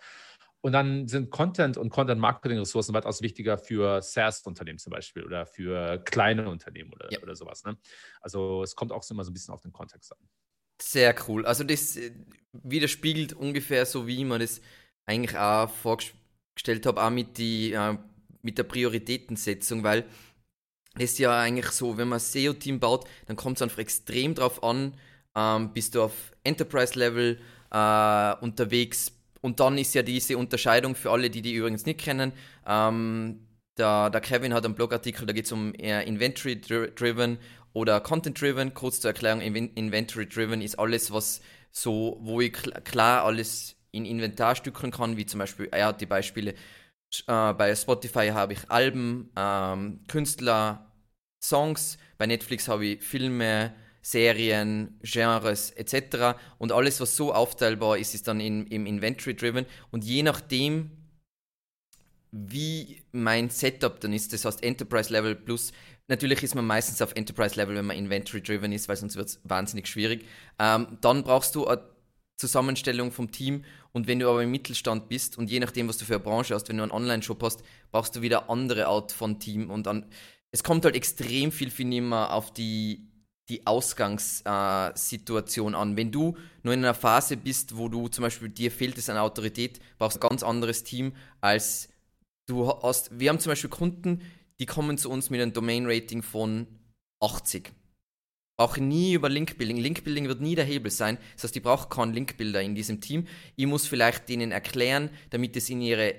Und dann sind Content und Content-Marketing-Ressourcen weitaus wichtiger für SaaS-Unternehmen zum Beispiel oder für kleine Unternehmen oder, ja. oder sowas. Ne? Also es kommt auch immer so ein bisschen auf den Kontext an. Sehr cool. Also das äh, widerspiegelt ungefähr so, wie man das eigentlich auch vorgestellt gestellt habe, auch mit, die, äh, mit der Prioritätensetzung, weil das ist ja eigentlich so, wenn man ein SEO-Team baut, dann kommt es einfach extrem drauf an, ähm, bist du auf Enterprise-Level äh, unterwegs und dann ist ja diese Unterscheidung für alle, die die übrigens nicht kennen. Ähm, der, der, Kevin hat einen Blogartikel, da geht es um eher Inventory-Driven oder Content-Driven. Kurz zur Erklärung, Inventory-Driven ist alles, was so, wo ich klar alles in Inventar stückeln kann, wie zum Beispiel, er hat die Beispiele äh, bei Spotify habe ich Alben, ähm, Künstler, Songs, bei Netflix habe ich Filme, Serien, Genres etc. Und alles, was so aufteilbar ist, ist dann in, im Inventory-driven. Und je nachdem, wie mein Setup dann ist, das heißt Enterprise Level plus, natürlich ist man meistens auf Enterprise Level, wenn man Inventory-driven ist, weil sonst wird es wahnsinnig schwierig. Ähm, dann brauchst du eine Zusammenstellung vom Team und wenn du aber im Mittelstand bist und je nachdem, was du für eine Branche hast, wenn du einen Online-Shop hast, brauchst du wieder andere Art von Team und dann, es kommt halt extrem viel, viel immer auf die die Ausgangssituation äh, an. Wenn du nur in einer Phase bist, wo du zum Beispiel dir fehlt es an Autorität, brauchst du ein ganz anderes Team als du hast. Wir haben zum Beispiel Kunden, die kommen zu uns mit einem Domain-Rating von 80. Brauche nie über Linkbuilding. Linkbuilding wird nie der Hebel sein. Das heißt, ich brauche keinen Linkbuilder in diesem Team. Ich muss vielleicht denen erklären, damit es in ihre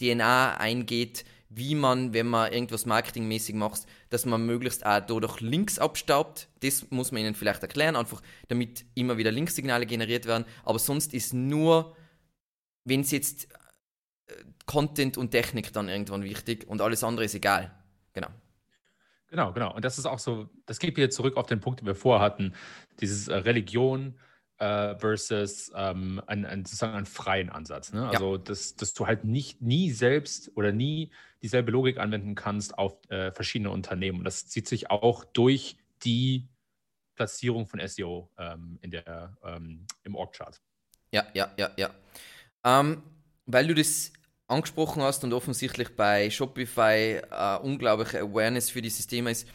DNA eingeht, wie man, wenn man irgendwas marketingmäßig macht, dass man möglichst auch dadurch Links abstaubt. Das muss man ihnen vielleicht erklären, einfach damit immer wieder Linksignale generiert werden. Aber sonst ist nur, wenn es jetzt äh, Content und Technik dann irgendwann wichtig und alles andere ist egal. Genau. Genau. Und das ist auch so, das geht wieder zurück auf den Punkt, den wir vorher hatten. Dieses äh, Religion, äh, versus ähm, einen, einen, sozusagen einen freien Ansatz. Ne? Also, ja. dass, dass du halt nicht nie selbst oder nie dieselbe Logik anwenden kannst auf äh, verschiedene Unternehmen. Und das zieht sich auch durch die Platzierung von SEO ähm, in der, ähm, im Org-Chart. Ja, ja, ja, ja. Ähm, weil du das angesprochen hast und offensichtlich bei Shopify äh, unglaubliche Awareness für dieses Thema ist,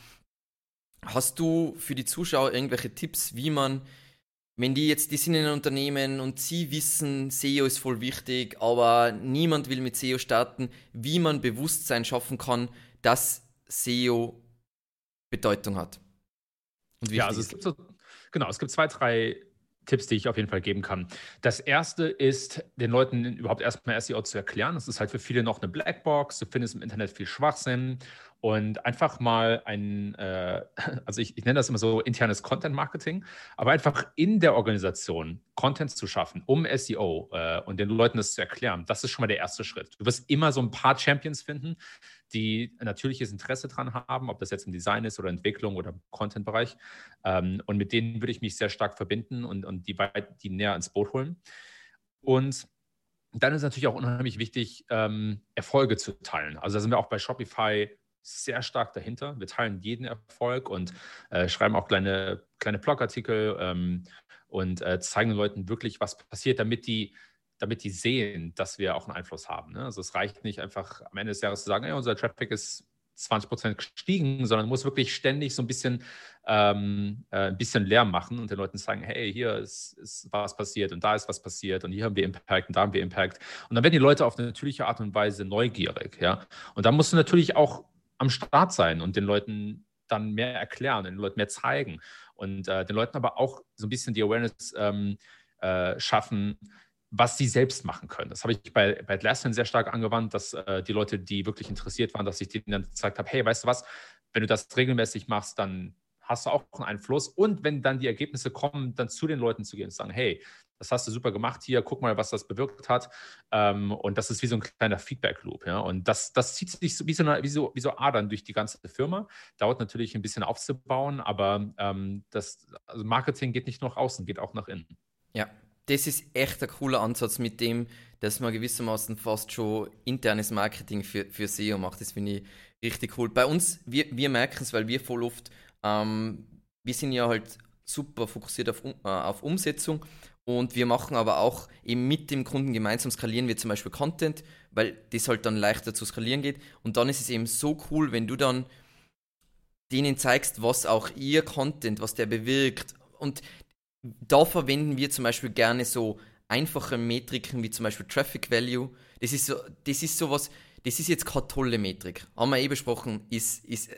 hast du für die Zuschauer irgendwelche Tipps, wie man wenn die jetzt, die sind in einem Unternehmen und sie wissen, SEO ist voll wichtig, aber niemand will mit SEO starten, wie man Bewusstsein schaffen kann, dass SEO Bedeutung hat. ja, also es gibt so, genau, es gibt zwei, drei Tipps, die ich auf jeden Fall geben kann. Das erste ist, den Leuten überhaupt erstmal SEO zu erklären. Das ist halt für viele noch eine Blackbox. Du findest im Internet viel Schwachsinn und einfach mal ein, äh, also ich, ich, nenne das immer so internes Content Marketing, aber einfach in der Organisation Content zu schaffen, um SEO äh, und den Leuten das zu erklären, das ist schon mal der erste Schritt. Du wirst immer so ein paar Champions finden, die natürliches Interesse dran haben, ob das jetzt im Design ist oder Entwicklung oder im Content-Bereich. Ähm, und mit denen würde ich mich sehr stark verbinden und, und die, weit, die näher ins Boot holen. Und dann ist natürlich auch unheimlich wichtig, ähm, Erfolge zu teilen. Also da sind wir auch bei Shopify sehr stark dahinter. Wir teilen jeden Erfolg und äh, schreiben auch kleine, kleine Blogartikel ähm, und äh, zeigen den Leuten wirklich, was passiert, damit die, damit die sehen, dass wir auch einen Einfluss haben. Ne? Also es reicht nicht einfach am Ende des Jahres zu sagen, hey, unser Traffic ist 20 Prozent gestiegen, sondern muss wirklich ständig so ein bisschen, ähm, äh, ein bisschen Lärm machen und den Leuten sagen, hey, hier ist, ist, was passiert und da ist was passiert und hier haben wir Impact und da haben wir Impact. Und dann werden die Leute auf eine natürliche Art und Weise neugierig, ja. Und da musst du natürlich auch am Start sein und den Leuten dann mehr erklären, den Leuten mehr zeigen und äh, den Leuten aber auch so ein bisschen die Awareness ähm, äh, schaffen, was sie selbst machen können. Das habe ich bei, bei Atlassian sehr stark angewandt, dass äh, die Leute, die wirklich interessiert waren, dass ich denen dann gezeigt habe, hey, weißt du was, wenn du das regelmäßig machst, dann hast du auch einen Einfluss. Und wenn dann die Ergebnisse kommen, dann zu den Leuten zu gehen und sagen, hey, das hast du super gemacht hier, guck mal, was das bewirkt hat. Ähm, und das ist wie so ein kleiner Feedback-Loop. Ja? Und das, das zieht sich wie so, eine, wie, so, wie so Adern durch die ganze Firma. Dauert natürlich ein bisschen aufzubauen, aber ähm, das also Marketing geht nicht nur nach außen, geht auch nach innen. Ja, das ist echt ein cooler Ansatz mit dem, dass man gewissermaßen fast schon internes Marketing für, für SEO macht. Das finde ich richtig cool. Bei uns, wir, wir merken es, weil wir voll oft, ähm, wir sind ja halt super fokussiert auf, äh, auf Umsetzung und wir machen aber auch eben mit dem Kunden gemeinsam skalieren wir zum Beispiel Content, weil das halt dann leichter zu skalieren geht. Und dann ist es eben so cool, wenn du dann denen zeigst, was auch ihr Content, was der bewirkt. Und da verwenden wir zum Beispiel gerne so einfache Metriken wie zum Beispiel Traffic Value. Das ist so, das ist sowas, das ist jetzt keine tolle Metrik. Haben wir eh besprochen, ist, ist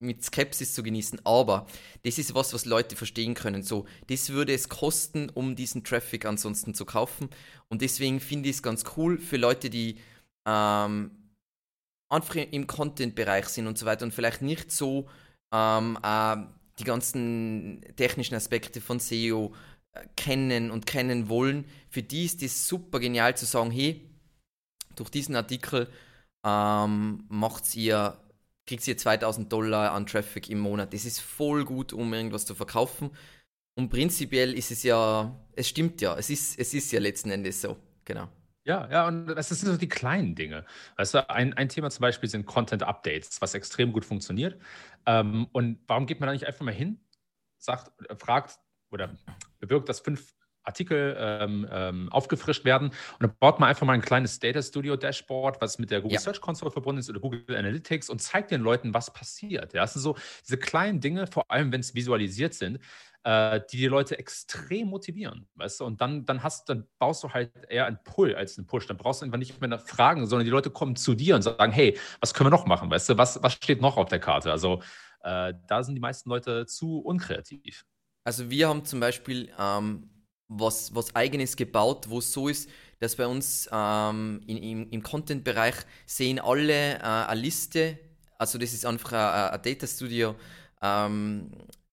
mit Skepsis zu genießen, aber das ist was, was Leute verstehen können. So, das würde es kosten, um diesen Traffic ansonsten zu kaufen. Und deswegen finde ich es ganz cool für Leute, die ähm, einfach im Content-Bereich sind und so weiter und vielleicht nicht so ähm, äh, die ganzen technischen Aspekte von SEO äh, kennen und kennen wollen. Für die ist es super genial zu sagen, hey, durch diesen Artikel ähm, macht ihr, kriegt ihr 2000 Dollar an Traffic im Monat. Das ist voll gut, um irgendwas zu verkaufen. Und prinzipiell ist es ja, es stimmt ja, es ist, es ist ja letzten Endes so, genau. Ja, ja, und das sind so die kleinen Dinge. Weißt du, ein, ein Thema zum Beispiel sind Content-Updates, was extrem gut funktioniert. Ähm, und warum geht man da nicht einfach mal hin, sagt, fragt oder bewirkt, dass fünf Artikel ähm, ähm, aufgefrischt werden. Und dann baut man einfach mal ein kleines Data Studio Dashboard, was mit der Google ja. Search Console verbunden ist oder Google Analytics und zeigt den Leuten, was passiert. Ja, das sind so diese kleinen Dinge, vor allem wenn es visualisiert sind, äh, die die Leute extrem motivieren, weißt du? Und dann, dann hast, dann baust du halt eher einen Pull als einen Push. Dann brauchst du einfach nicht mehr Fragen, sondern die Leute kommen zu dir und sagen, hey, was können wir noch machen, weißt du? Was, was steht noch auf der Karte? Also äh, da sind die meisten Leute zu unkreativ. Also wir haben zum Beispiel ähm, was, was eigenes gebaut, wo es so ist, dass bei uns ähm, in, im, im Content-Bereich sehen alle äh, eine Liste, also das ist einfach ein, ein Data Studio ähm,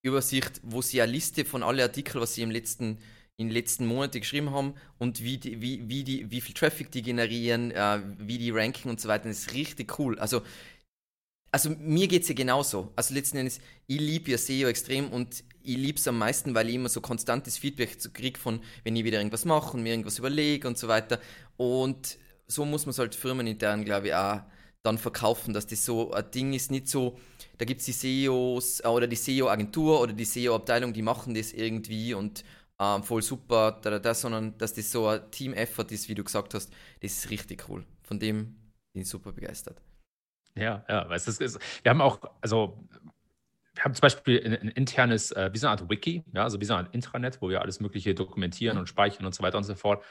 Übersicht, wo sie eine Liste von allen Artikeln, was sie im letzten in den letzten Monaten geschrieben haben und wie, die, wie, wie, die, wie viel Traffic die generieren, äh, wie die ranken und so weiter. Das ist richtig cool. Also also mir geht es ja genauso. Also letzten Endes, ich liebe ja SEO extrem und ich liebe es am meisten, weil ich immer so konstantes Feedback kriege von, wenn ich wieder irgendwas mache und mir irgendwas überlege und so weiter. Und so muss man es halt firmenintern, glaube ich, auch dann verkaufen, dass das so ein Ding ist, nicht so, da gibt es die SEOs äh, oder die SEO-Agentur oder die SEO-Abteilung, die machen das irgendwie und ähm, voll super, da, da, sondern dass das so ein Team-Effort ist, wie du gesagt hast, das ist richtig cool. Von dem bin ich super begeistert. Ja, ja, weißt du, ist, wir haben auch, also wir haben zum Beispiel ein, ein internes, äh, wie so eine Art Wiki, ja, also wie so eine Art Intranet, wo wir alles Mögliche dokumentieren mhm. und speichern und so weiter und so fort.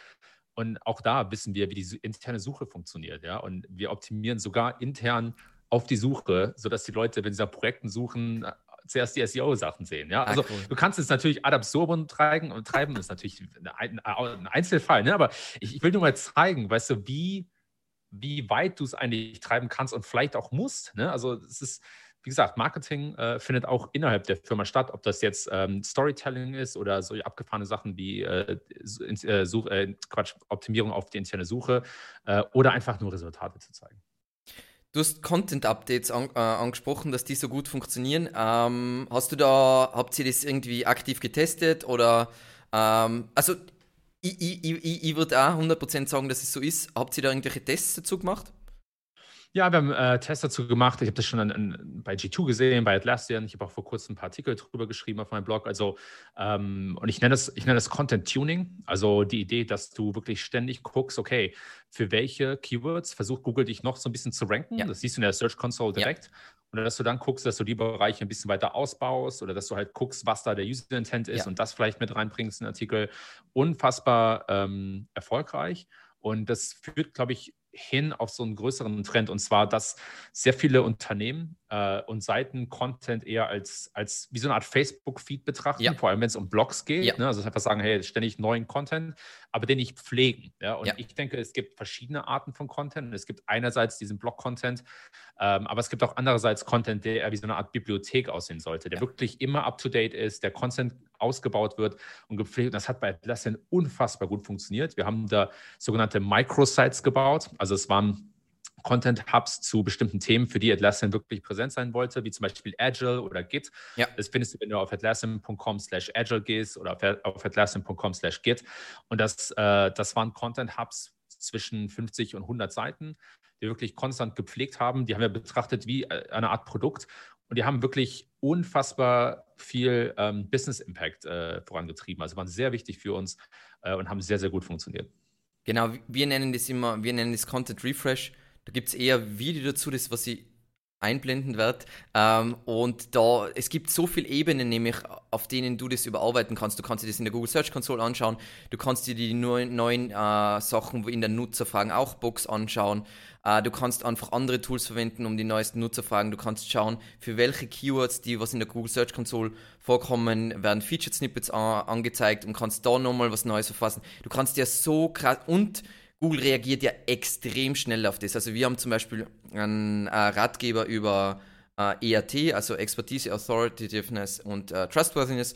Und auch da wissen wir, wie die interne Suche funktioniert, ja. Und wir optimieren sogar intern auf die Suche, sodass die Leute, wenn sie nach Projekten suchen, äh, zuerst die SEO-Sachen sehen. Ja? Ah, also cool. du kannst es natürlich ad absurdum treiben und treiben ist natürlich ein, ein Einzelfall, ne? aber ich, ich, will nur mal zeigen, weißt du, wie wie weit du es eigentlich treiben kannst und vielleicht auch musst. Ne? Also es ist, wie gesagt, Marketing äh, findet auch innerhalb der Firma statt, ob das jetzt ähm, Storytelling ist oder so abgefahrene Sachen wie äh, äh, Such, äh, Quatsch, Optimierung auf die interne Suche äh, oder einfach nur Resultate zu zeigen. Du hast Content-Updates an, äh, angesprochen, dass die so gut funktionieren. Ähm, hast du da, habt ihr das irgendwie aktiv getestet oder ähm, also ich, ich, ich, ich würde auch 100% sagen, dass es so ist. Habt ihr da irgendwelche Tests dazu gemacht? Ja, wir haben äh, Tests dazu gemacht. Ich habe das schon an, an, bei G2 gesehen, bei Atlassian. Ich habe auch vor kurzem ein paar Artikel drüber geschrieben auf meinem Blog. Also, ähm, und ich nenne das, ich nenne das Content Tuning. Also die Idee, dass du wirklich ständig guckst, okay, für welche Keywords versucht Google dich noch so ein bisschen zu ranken. Ja. Das siehst du in der Search Console direkt. Ja. Und dass du dann guckst, dass du die Bereiche ein bisschen weiter ausbaust oder dass du halt guckst, was da der User Intent ist ja. und das vielleicht mit reinbringst in den Artikel. Unfassbar ähm, erfolgreich. Und das führt, glaube ich, hin auf so einen größeren Trend und zwar, dass sehr viele Unternehmen äh, und Seiten Content eher als, als wie so eine Art Facebook-Feed betrachten, ja. vor allem wenn es um Blogs geht. Ja. Ne? Also einfach sagen, hey, ständig neuen Content, aber den nicht pflegen. Ja? Und ich denke, es gibt verschiedene Arten von Content. Es gibt einerseits diesen Blog-Content, ähm, aber es gibt auch andererseits Content, der eher wie so eine Art Bibliothek aussehen sollte, der wirklich immer up-to-date ist, der Content ausgebaut wird und gepflegt. Das hat bei Atlassian unfassbar gut funktioniert. Wir haben da sogenannte Microsites gebaut. Also es waren Content-Hubs zu bestimmten Themen, für die Atlassian wirklich präsent sein wollte, wie zum Beispiel Agile oder Git. Ja. Das findest du, wenn du auf atlassian.com slash Agile gehst oder auf atlassian.com slash Git. Und das, äh, das waren Content-Hubs zwischen 50 und 100 Seiten, die wirklich konstant gepflegt haben. Die haben wir betrachtet wie äh, eine Art Produkt und die haben wirklich unfassbar viel ähm, Business Impact äh, vorangetrieben. Also waren sehr wichtig für uns äh, und haben sehr, sehr gut funktioniert. Genau, wir nennen das immer, wir nennen das Content Refresh. Da gibt es eher Video dazu, das, was ich einblenden werde. Ähm, und da, es gibt so viele Ebenen, nämlich, auf denen du das überarbeiten kannst. Du kannst dir das in der Google Search Console anschauen. Du kannst dir die neuen, neuen äh, Sachen in der Nutzerfragen auch Box anschauen. Äh, du kannst einfach andere Tools verwenden, um die neuesten Nutzerfragen. Du kannst schauen, für welche Keywords, die was in der Google Search Console vorkommen, werden Featured Snippets angezeigt und kannst da nochmal was Neues verfassen. Du kannst dir so krass und Google reagiert ja extrem schnell auf das. Also wir haben zum Beispiel einen äh, Ratgeber über äh, EAT, also Expertise, Authoritativeness und äh, Trustworthiness.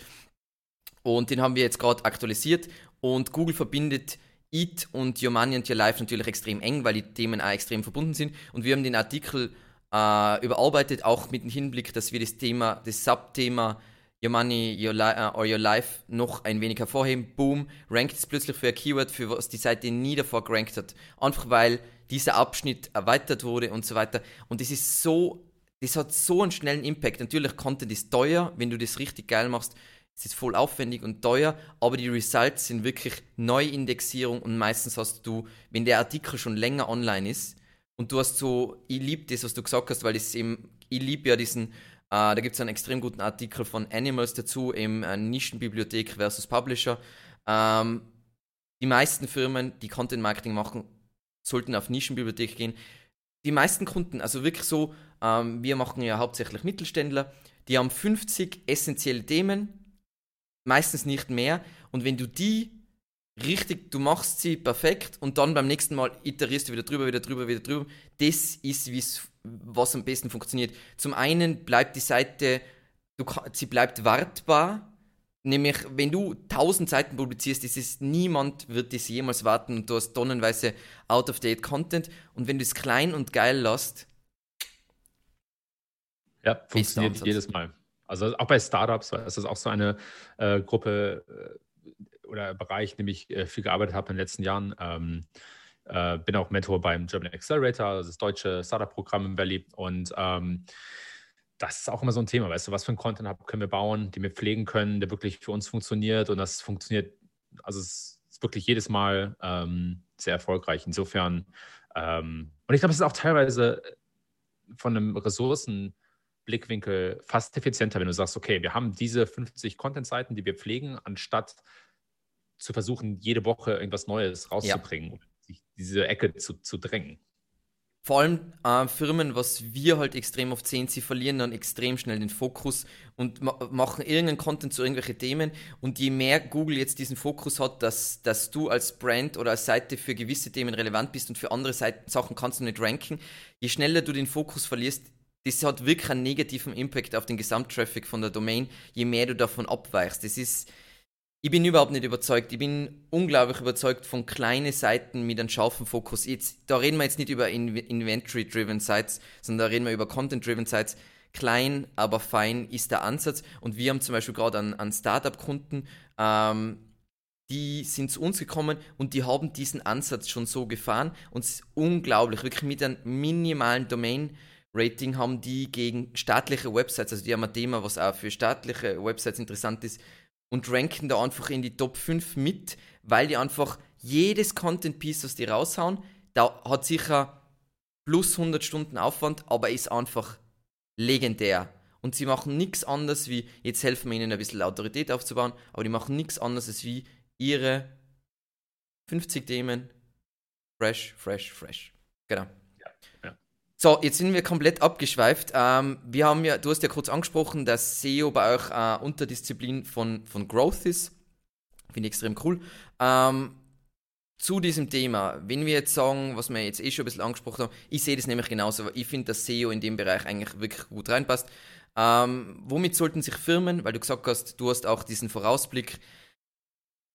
Und den haben wir jetzt gerade aktualisiert und Google verbindet Eat und Your Money and Your Life natürlich extrem eng, weil die Themen auch extrem verbunden sind. Und wir haben den Artikel äh, überarbeitet, auch mit dem Hinblick, dass wir das Thema, das Subthema Your Money your li uh, or Your Life noch ein wenig hervorheben. Boom, rankt es plötzlich für ein Keyword, für was die Seite nie davor gerankt hat. Einfach weil dieser Abschnitt erweitert wurde und so weiter. Und das ist so, das hat so einen schnellen Impact. Natürlich, Content ist teuer, wenn du das richtig geil machst. Es ist voll aufwendig und teuer, aber die Results sind wirklich Neuindexierung und meistens hast du, wenn der Artikel schon länger online ist und du hast so, ich liebe das, was du gesagt hast, weil das eben, ich liebe ja diesen, äh, da gibt es einen extrem guten Artikel von Animals dazu, im äh, Nischenbibliothek versus Publisher. Ähm, die meisten Firmen, die Content Marketing machen, sollten auf Nischenbibliothek gehen. Die meisten Kunden, also wirklich so, ähm, wir machen ja hauptsächlich Mittelständler, die haben 50 essentielle Themen, meistens nicht mehr. Und wenn du die richtig, du machst sie perfekt und dann beim nächsten Mal iterierst du wieder drüber, wieder drüber, wieder drüber. Das ist, was am besten funktioniert. Zum einen bleibt die Seite, du, sie bleibt wartbar. Nämlich, wenn du 1000 Seiten publizierst, ist es niemand wird das jemals warten und du hast tonnenweise out-of-date Content. Und wenn du es klein und geil lässt, ja, funktioniert jedes Mal. Also auch bei Startups, weil das ist auch so eine äh, Gruppe äh, oder Bereich, in dem ich äh, viel gearbeitet habe in den letzten Jahren. Ähm, äh, bin auch Mentor beim German Accelerator, das, das deutsche Startup-Programm im Valley. Und ähm, das ist auch immer so ein Thema, weißt du, was für ein Content können wir bauen, den wir pflegen können, der wirklich für uns funktioniert. Und das funktioniert, also es ist wirklich jedes Mal ähm, sehr erfolgreich. Insofern, ähm, und ich glaube, es ist auch teilweise von einem Ressourcen- Blickwinkel fast effizienter, wenn du sagst, okay, wir haben diese 50 Content-Seiten, die wir pflegen, anstatt zu versuchen, jede Woche irgendwas Neues rauszubringen, ja. Diese Ecke zu, zu drängen. Vor allem äh, Firmen, was wir halt extrem oft sehen, sie verlieren dann extrem schnell den Fokus und ma machen irgendeinen Content zu irgendwelchen Themen. Und je mehr Google jetzt diesen Fokus hat, dass, dass du als Brand oder als Seite für gewisse Themen relevant bist und für andere Seiten, Sachen kannst du nicht ranken, je schneller du den Fokus verlierst, das hat wirklich einen negativen Impact auf den Gesamttraffic von der Domain, je mehr du davon abweichst. Das ist, ich bin überhaupt nicht überzeugt. Ich bin unglaublich überzeugt von kleinen Seiten mit einem scharfen Fokus. Jetzt, da reden wir jetzt nicht über Inventory-driven Sites, sondern da reden wir über Content-driven Sites. Klein, aber fein ist der Ansatz. Und wir haben zum Beispiel gerade an, an Startup-Kunden, ähm, die sind zu uns gekommen und die haben diesen Ansatz schon so gefahren. Und es ist unglaublich, wirklich mit einem minimalen Domain- Rating haben die gegen staatliche Websites, also die haben ein Thema, was auch für staatliche Websites interessant ist, und ranken da einfach in die Top 5 mit, weil die einfach jedes Content-Piece, das die raushauen, da hat sicher plus 100 Stunden Aufwand, aber ist einfach legendär. Und sie machen nichts anderes wie, jetzt helfen wir ihnen ein bisschen Autorität aufzubauen, aber die machen nichts anderes als wie ihre 50 Themen fresh, fresh, fresh. Genau. So, jetzt sind wir komplett abgeschweift. Ähm, wir haben ja, du hast ja kurz angesprochen, dass SEO bei euch äh, Unterdisziplin von, von Growth ist. Finde ich extrem cool. Ähm, zu diesem Thema, wenn wir jetzt sagen, was wir jetzt eh schon ein bisschen angesprochen haben, ich sehe das nämlich genauso. Ich finde, dass SEO in dem Bereich eigentlich wirklich gut reinpasst. Ähm, womit sollten sich Firmen, weil du gesagt hast, du hast auch diesen Vorausblick,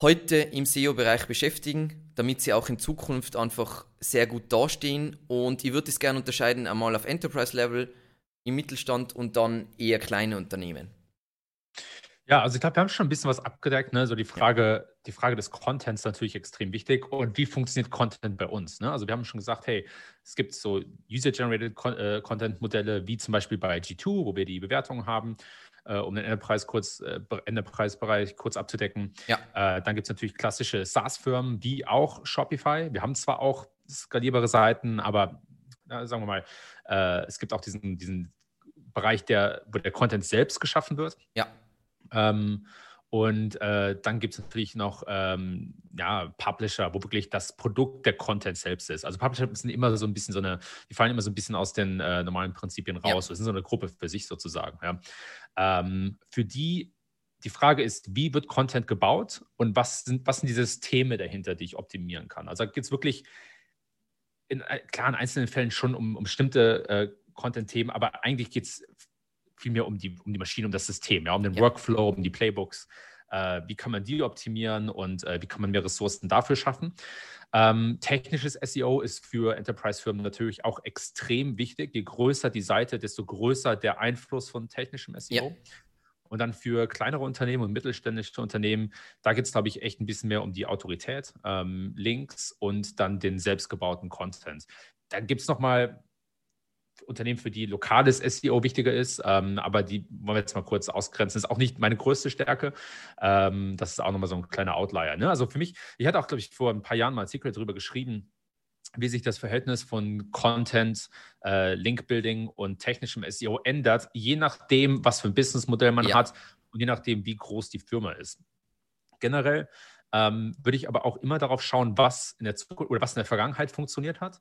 heute im SEO-Bereich beschäftigen, damit sie auch in Zukunft einfach sehr gut dastehen. Und ich würde es gerne unterscheiden, einmal auf Enterprise-Level, im Mittelstand und dann eher kleine Unternehmen. Ja, also ich glaube, wir haben schon ein bisschen was abgedeckt. Ne? So die Frage, die Frage des Contents ist natürlich extrem wichtig. Und wie funktioniert Content bei uns? Ne? Also wir haben schon gesagt, hey, es gibt so User-Generated äh, Content-Modelle, wie zum Beispiel bei G2, wo wir die Bewertungen haben äh, um den Enterprise kurz, äh, Enterprise-Bereich kurz abzudecken. Ja. Äh, dann gibt es natürlich klassische SaaS-Firmen wie auch Shopify. Wir haben zwar auch skalierbare Seiten, aber sagen wir mal, äh, es gibt auch diesen, diesen Bereich, der, wo der Content selbst geschaffen wird. Ja. Ähm, und äh, dann gibt es natürlich noch ähm, ja, Publisher, wo wirklich das Produkt der Content selbst ist. Also Publisher sind immer so ein bisschen so eine, die fallen immer so ein bisschen aus den äh, normalen Prinzipien raus. Ja. Das sind so eine Gruppe für sich sozusagen. Ja. Ähm, für die, die Frage ist, wie wird Content gebaut und was sind, was sind die Systeme dahinter, die ich optimieren kann? Also geht es wirklich in äh, klar in einzelnen Fällen schon um, um bestimmte äh, Content-Themen, aber eigentlich geht es vielmehr um die, um die Maschine, um das System, ja, um den ja. Workflow, um die Playbooks. äh, wie kann man die optimieren und äh, wie kann man mehr Ressourcen dafür schaffen. Ähm, technisches SEO ist für Enterprise-Firmen natürlich auch extrem wichtig. Je größer die Seite, desto größer der Einfluss von technischem SEO. Ja. Und dann für kleinere Unternehmen und mittelständische Unternehmen, da geht es, glaube ich, echt ein bisschen mehr um die Autorität, ähm, Links und dann den selbstgebauten Content. Dann gibt es nochmal Unternehmen, für die lokales SEO wichtiger ist, ähm, aber die wollen wir jetzt mal kurz ausgrenzen. Das ist auch nicht meine größte Stärke. Ähm, das ist auch nochmal so ein kleiner Outlier. Ne? Also für mich, ich hatte auch, glaube ich, vor ein paar Jahren mal ein Artikel darüber geschrieben, wie sich das Verhältnis von Content, äh, Link-Building und technischem SEO ändert, je nachdem, was für ein Businessmodell man ja. hat und je nachdem, wie groß die Firma ist. Generell ähm, würde ich aber auch immer darauf schauen, was in der Zukunft oder was in der Vergangenheit funktioniert hat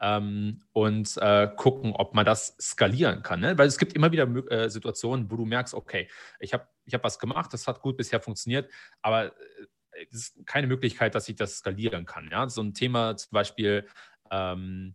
ähm, und äh, gucken, ob man das skalieren kann. Ne? Weil es gibt immer wieder äh, Situationen, wo du merkst, okay, ich habe ich hab was gemacht, das hat gut bisher funktioniert, aber äh, es ist keine Möglichkeit, dass ich das skalieren kann. Ja? So ein Thema zum Beispiel, ähm,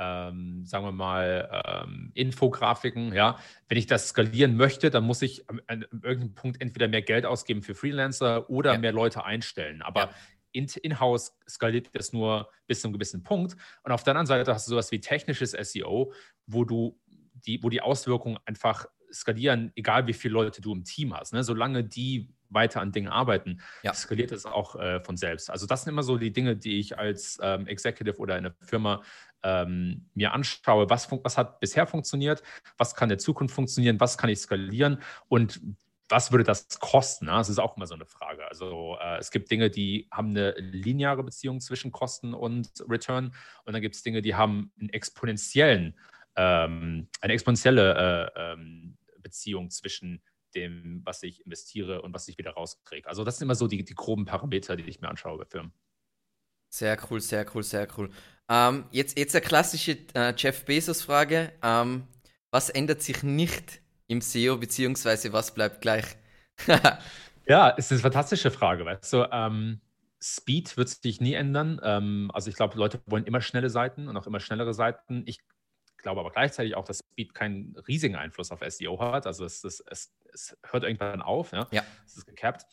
ähm, sagen wir mal, ähm, Infografiken, ja, wenn ich das skalieren möchte, dann muss ich an, an irgendeinem Punkt entweder mehr Geld ausgeben für Freelancer oder ja. mehr Leute einstellen. Aber ja in-house skaliert das nur bis zu einem gewissen Punkt. Und auf der anderen Seite hast du sowas wie technisches SEO, wo du die, wo die Auswirkungen einfach skalieren, egal wie viele Leute du im Team hast. Ne? Solange die weiter an Dingen arbeiten, ja. skaliert es auch äh, von selbst. Also das sind immer so die Dinge, die ich als ähm, Executive oder in der Firma ähm, mir anschaue. Was, was hat bisher funktioniert? Was kann in der Zukunft funktionieren? Was kann ich skalieren? Und was würde das kosten? Ne? Das ist auch immer so eine Frage. Also äh, es gibt Dinge, die haben eine lineare Beziehung zwischen Kosten und Return und dann gibt es Dinge, die haben einen exponentiellen, ähm, eine exponentielle äh, ähm, Beziehung zwischen dem, was ich investiere und was ich wieder rauskriege. Also das sind immer so die, die groben Parameter, die ich mir anschaue bei Firmen. Sehr cool, sehr cool, sehr cool. Ähm, jetzt, jetzt eine klassische äh, Jeff Bezos-Frage. Ähm, was ändert sich nicht im SEO, beziehungsweise was bleibt gleich? ja, ist eine fantastische Frage. Weißt du, ähm, Speed wird sich nie ändern. Ähm, also ich glaube, Leute wollen immer schnelle Seiten und auch immer schnellere Seiten. Ich glaube aber gleichzeitig auch, dass Speed keinen riesigen Einfluss auf SEO hat. Also es, es, es, es hört irgendwann auf. Ja? ja. Es ist gecapped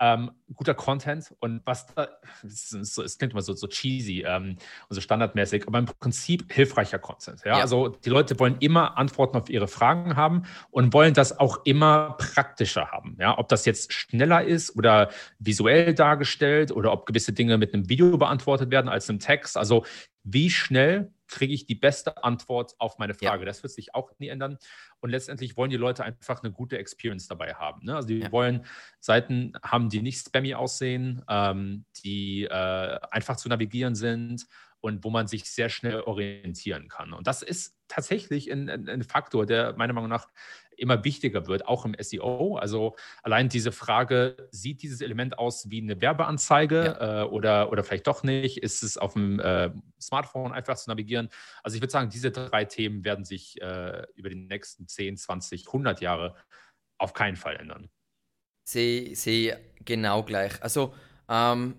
ähm, guter Content und was da, es klingt immer so, so cheesy ähm, und so standardmäßig, aber im Prinzip hilfreicher Content. Ja? ja? Also die Leute wollen immer Antworten auf ihre Fragen haben und wollen das auch immer praktischer haben. Ja? Ob das jetzt schneller ist oder visuell dargestellt oder ob gewisse Dinge mit einem Video beantwortet werden als im Text. Also wie schnell kriege ich die beste Antwort auf meine Frage. Ja. Das wird sich auch nie ändern. Und letztendlich wollen die Leute einfach eine gute Experience dabei haben. Ne? Also die ja. wollen Seiten haben, die nicht spammy aussehen, ähm, die äh, einfach zu navigieren sind und wo man sich sehr schnell orientieren kann. Und das ist tatsächlich ein, ein, ein, Faktor, der meiner Meinung nach immer wichtiger wird, auch im SEO. Also allein diese Frage, sieht dieses Element aus wie eine Werbeanzeige ja. äh, oder, oder vielleicht doch nicht? Ist es auf dem äh, Smartphone einfach zu navigieren? Also ich würde sagen, diese drei Themen werden sich äh, über die nächsten 10, 20, 100 Jahre auf keinen Fall ändern. Sehe seh genau gleich. Also ähm,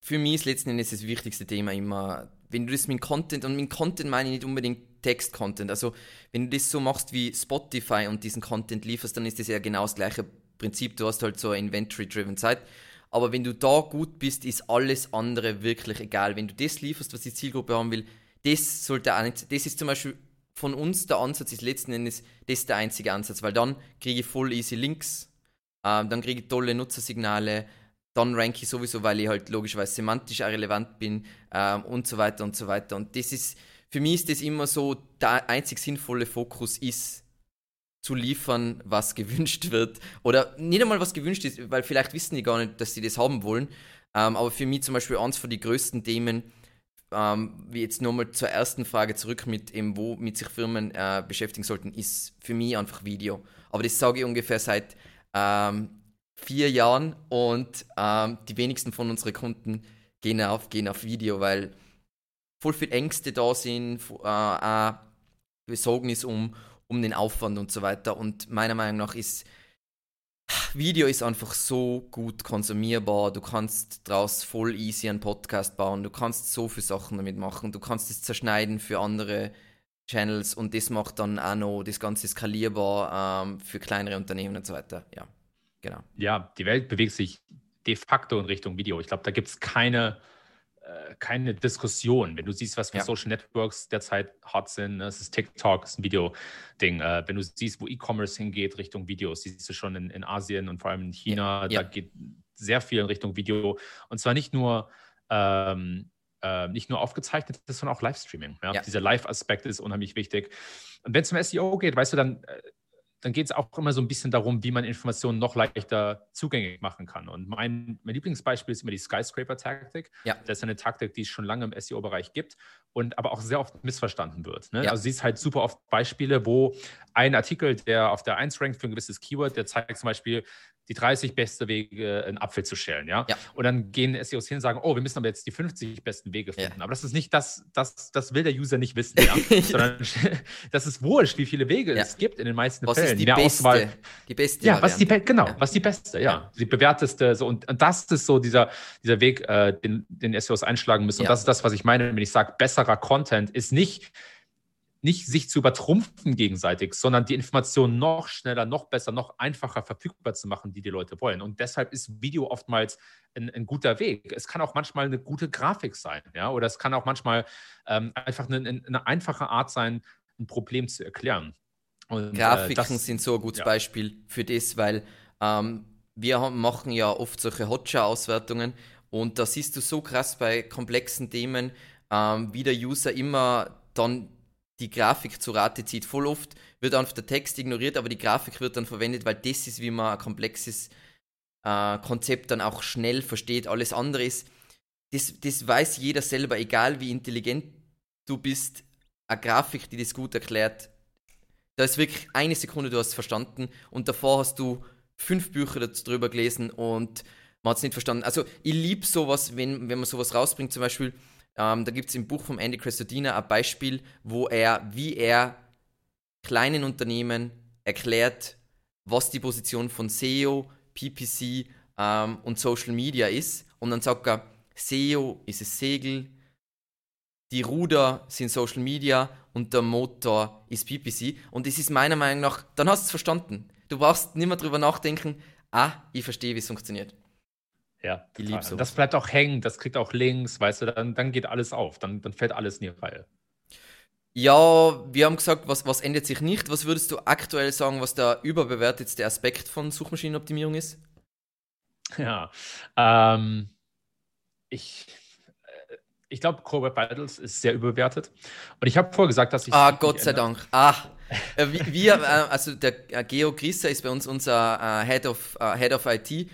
für mich ist letzten Endes das wichtigste Thema immer, wenn du das mit Content, und mit Content meine ich nicht unbedingt Text-Content, also wenn du das so machst wie Spotify und diesen Content lieferst, dann ist das ja genau das gleiche Prinzip, du hast halt so eine Inventory-driven Zeit, aber wenn du da gut bist, ist alles andere wirklich egal. Wenn du das lieferst, was die Zielgruppe haben will, das sollte auch nicht, das ist zum Beispiel von uns der Ansatz, ist letzten Endes das der einzige Ansatz, weil dann kriege ich voll easy Links, äh, dann kriege ich tolle Nutzersignale, dann ranke ich sowieso, weil ich halt logischerweise semantisch relevant bin ähm, und so weiter und so weiter. Und das ist, für mich ist das immer so, der einzig sinnvolle Fokus ist, zu liefern, was gewünscht wird. Oder nicht einmal was gewünscht ist, weil vielleicht wissen die gar nicht, dass sie das haben wollen. Ähm, aber für mich zum Beispiel eins von den größten Themen, ähm, wie jetzt nochmal zur ersten Frage zurück mit eben, wo mit sich Firmen äh, beschäftigen sollten, ist für mich einfach Video. Aber das sage ich ungefähr seit ähm, vier Jahren und ähm, die wenigsten von unseren Kunden gehen auf, gehen auf Video, weil voll viel Ängste da sind, äh, Besorgnis um, um den Aufwand und so weiter. Und meiner Meinung nach ist Video ist einfach so gut konsumierbar. Du kannst daraus voll easy einen Podcast bauen. Du kannst so viele Sachen damit machen. Du kannst es zerschneiden für andere Channels und das macht dann auch noch das Ganze skalierbar ähm, für kleinere Unternehmen und so weiter. Ja. Genau. Ja, die Welt bewegt sich de facto in Richtung Video. Ich glaube, da gibt es keine, äh, keine Diskussion. Wenn du siehst, was für ja. Social Networks derzeit hot sind, ne? es ist TikTok, es ist ein Video-Ding. Äh, wenn du siehst, wo E-Commerce hingeht Richtung Videos, siehst du schon in, in Asien und vor allem in China, ja. da geht sehr viel in Richtung Video. Und zwar nicht nur ähm, äh, nicht nur aufgezeichnet ist, sondern auch Livestreaming. Ja? ja. Dieser Live-Aspekt ist unheimlich wichtig. Und wenn es zum SEO geht, weißt du, dann, äh, dann geht es auch immer so ein bisschen darum, wie man Informationen noch leichter zugänglich machen kann. Und mein, mein Lieblingsbeispiel ist immer die Skyscraper-Taktik. Ja. Das ist eine Taktik, die es schon lange im SEO-Bereich gibt und aber auch sehr oft missverstanden wird. Ne? Ja. Also siehst halt super oft Beispiele, wo ein Artikel, der auf der 1 rankt für ein gewisses Keyword, der zeigt zum Beispiel, die 30 beste Wege, einen Apfel zu schälen, ja? ja. Und dann gehen SEOs hin und sagen, oh, wir müssen aber jetzt die 50 besten Wege finden. Ja. Aber das ist nicht das, das, das will der User nicht wissen, ja? Sondern das ist wurscht, wie viele Wege es gibt in den meisten was Fällen. Ist die Mehr beste, Auswahl. Die beste. Ja, was die, genau, was die beste, ja. Die bewährteste. So, und, und das ist so dieser, dieser Weg, äh, den, den SEOs einschlagen müssen. Und das ist das, was ich meine, wenn ich sage, besserer Content ist nicht nicht sich zu übertrumpfen gegenseitig, sondern die Informationen noch schneller, noch besser, noch einfacher verfügbar zu machen, die die Leute wollen. Und deshalb ist Video oftmals ein, ein guter Weg. Es kann auch manchmal eine gute Grafik sein, ja, oder es kann auch manchmal ähm, einfach eine, eine, einfache Art sein, ein Problem zu erklären. Und, äh, Grafiken äh, das, sind so ein gutes ja. Beispiel für das, weil ähm, wir haben, machen ja oft solche Hotjar-Auswertungen und da siehst du so krass bei komplexen Themen, ähm, wie der User immer dann die Grafik zu Rate zieht. Voll oft wird einfach der Text ignoriert, aber die Grafik wird dann verwendet, weil das ist, wie man ein komplexes äh, Konzept dann auch schnell versteht. Alles andere ist, das, das weiß jeder selber, egal wie intelligent du bist, eine Grafik, die das gut erklärt, da ist wirklich eine Sekunde, du hast es verstanden und davor hast du fünf Bücher darüber gelesen und man hat es nicht verstanden. Also ich liebe sowas, wenn, wenn man sowas rausbringt, zum Beispiel ähm, da gibt es im Buch von Andy Crestodina ein Beispiel, wo er, wie er kleinen Unternehmen erklärt, was die Position von SEO, PPC ähm, und Social Media ist. Und dann sagt er, SEO ist das Segel, die Ruder sind Social Media und der Motor ist PPC. Und das ist meiner Meinung nach, dann hast du es verstanden. Du brauchst nicht mehr drüber nachdenken, ah, ich verstehe, wie es funktioniert. Ja, die lieb so. Das bleibt auch hängen, das kriegt auch Links, weißt du, dann, dann geht alles auf, dann, dann fällt alles in die Reihe. Ja, wir haben gesagt, was, was ändert sich nicht. Was würdest du aktuell sagen, was der überbewertetste Aspekt von Suchmaschinenoptimierung ist? Ja, ähm, ich, äh, ich glaube, Core Web Vitals ist sehr überbewertet. Und ich habe vorher gesagt, dass ich. Ah, Gott sei Dank. Ah, äh, wir, äh, also der Geo Grisser ist bei uns unser Head, of, Head of IT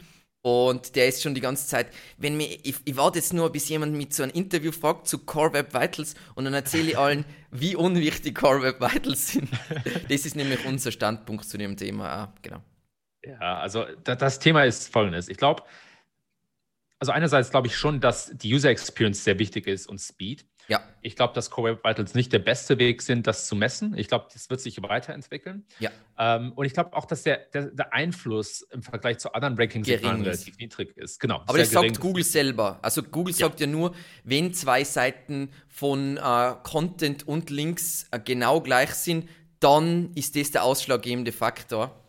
und der ist schon die ganze Zeit, wenn mir, ich, ich warte jetzt nur, bis jemand mit so ein Interview fragt zu Core Web Vitals und dann erzähle ich allen, wie unwichtig Core Web Vitals sind. Das ist nämlich unser Standpunkt zu dem Thema. Ah, genau. Ja, also das Thema ist folgendes. Ich glaube, also einerseits glaube ich schon, dass die User Experience sehr wichtig ist und Speed. Ja. Ich glaube, dass Core Web Vitals nicht der beste Weg sind, das zu messen. Ich glaube, das wird sich weiterentwickeln. Ja. Ähm, und ich glaube auch, dass der, der, der, Einfluss im Vergleich zu anderen Rankings relativ niedrig ist. Genau. Aber das sagt Google selber. Also Google ja. sagt ja nur, wenn zwei Seiten von äh, Content und Links äh, genau gleich sind, dann ist das der ausschlaggebende Faktor.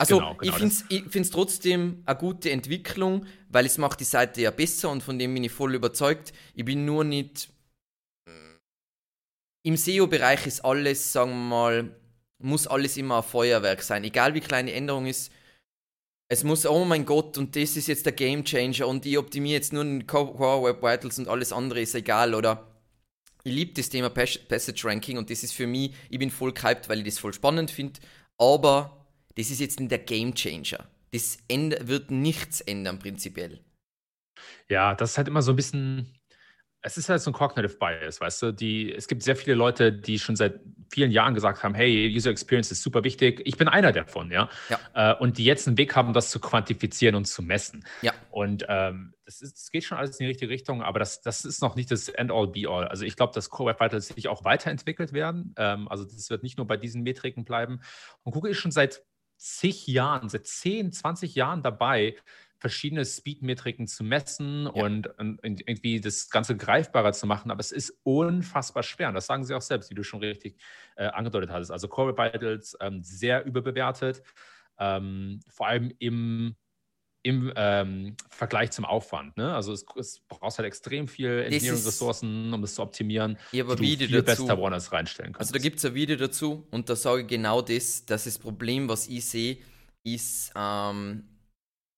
Also genau, genau ich finde es trotzdem eine gute Entwicklung, weil es macht die Seite ja besser und von dem bin ich voll überzeugt. Ich bin nur nicht... Im SEO-Bereich ist alles, sagen wir mal, muss alles immer ein Feuerwerk sein. Egal wie kleine Änderung ist, es muss, oh mein Gott, und das ist jetzt der Game Changer und ich optimiere jetzt nur den Core Web Vitals und alles andere ist egal, oder? Ich liebe das Thema Passage Ranking und das ist für mich, ich bin voll gehypt, weil ich das voll spannend finde, aber das ist jetzt nicht der Game Changer. Das wird nichts ändern, prinzipiell. Ja, das ist halt immer so ein bisschen, es ist halt so ein Cognitive Bias, weißt du? Die, es gibt sehr viele Leute, die schon seit vielen Jahren gesagt haben, hey, User Experience ist super wichtig. Ich bin einer davon, ja. ja. Äh, und die jetzt einen Weg haben, das zu quantifizieren und zu messen. Ja. Und ähm, das, ist, das geht schon alles in die richtige Richtung, aber das, das ist noch nicht das End-all, Be-all. Also ich glaube, dass Core Web Vitals sich auch weiterentwickelt werden. Ähm, also das wird nicht nur bei diesen Metriken bleiben. Und Google ist schon seit zig Jahren, seit 10, 20 Jahren dabei, verschiedene Speed-Metriken zu messen ja. und, und, irgendwie das Ganze greifbarer zu machen. Aber es ist unfassbar schwer. Und das sagen sie auch selbst, wie du schon richtig äh, angedeutet hattest. Also Core Vitals ähm, sehr überbewertet. ähm, vor allem im, im ähm, Vergleich zum Aufwand. Ne? Also es, es braucht halt extrem viel Engineering-Ressourcen, um das zu optimieren, ja, aber die du viel dazu. besser woanders reinstellen kannst. Also da gibt es ein Video dazu und da sage ich genau das, dass das Problem, was ich sehe, ist, ähm,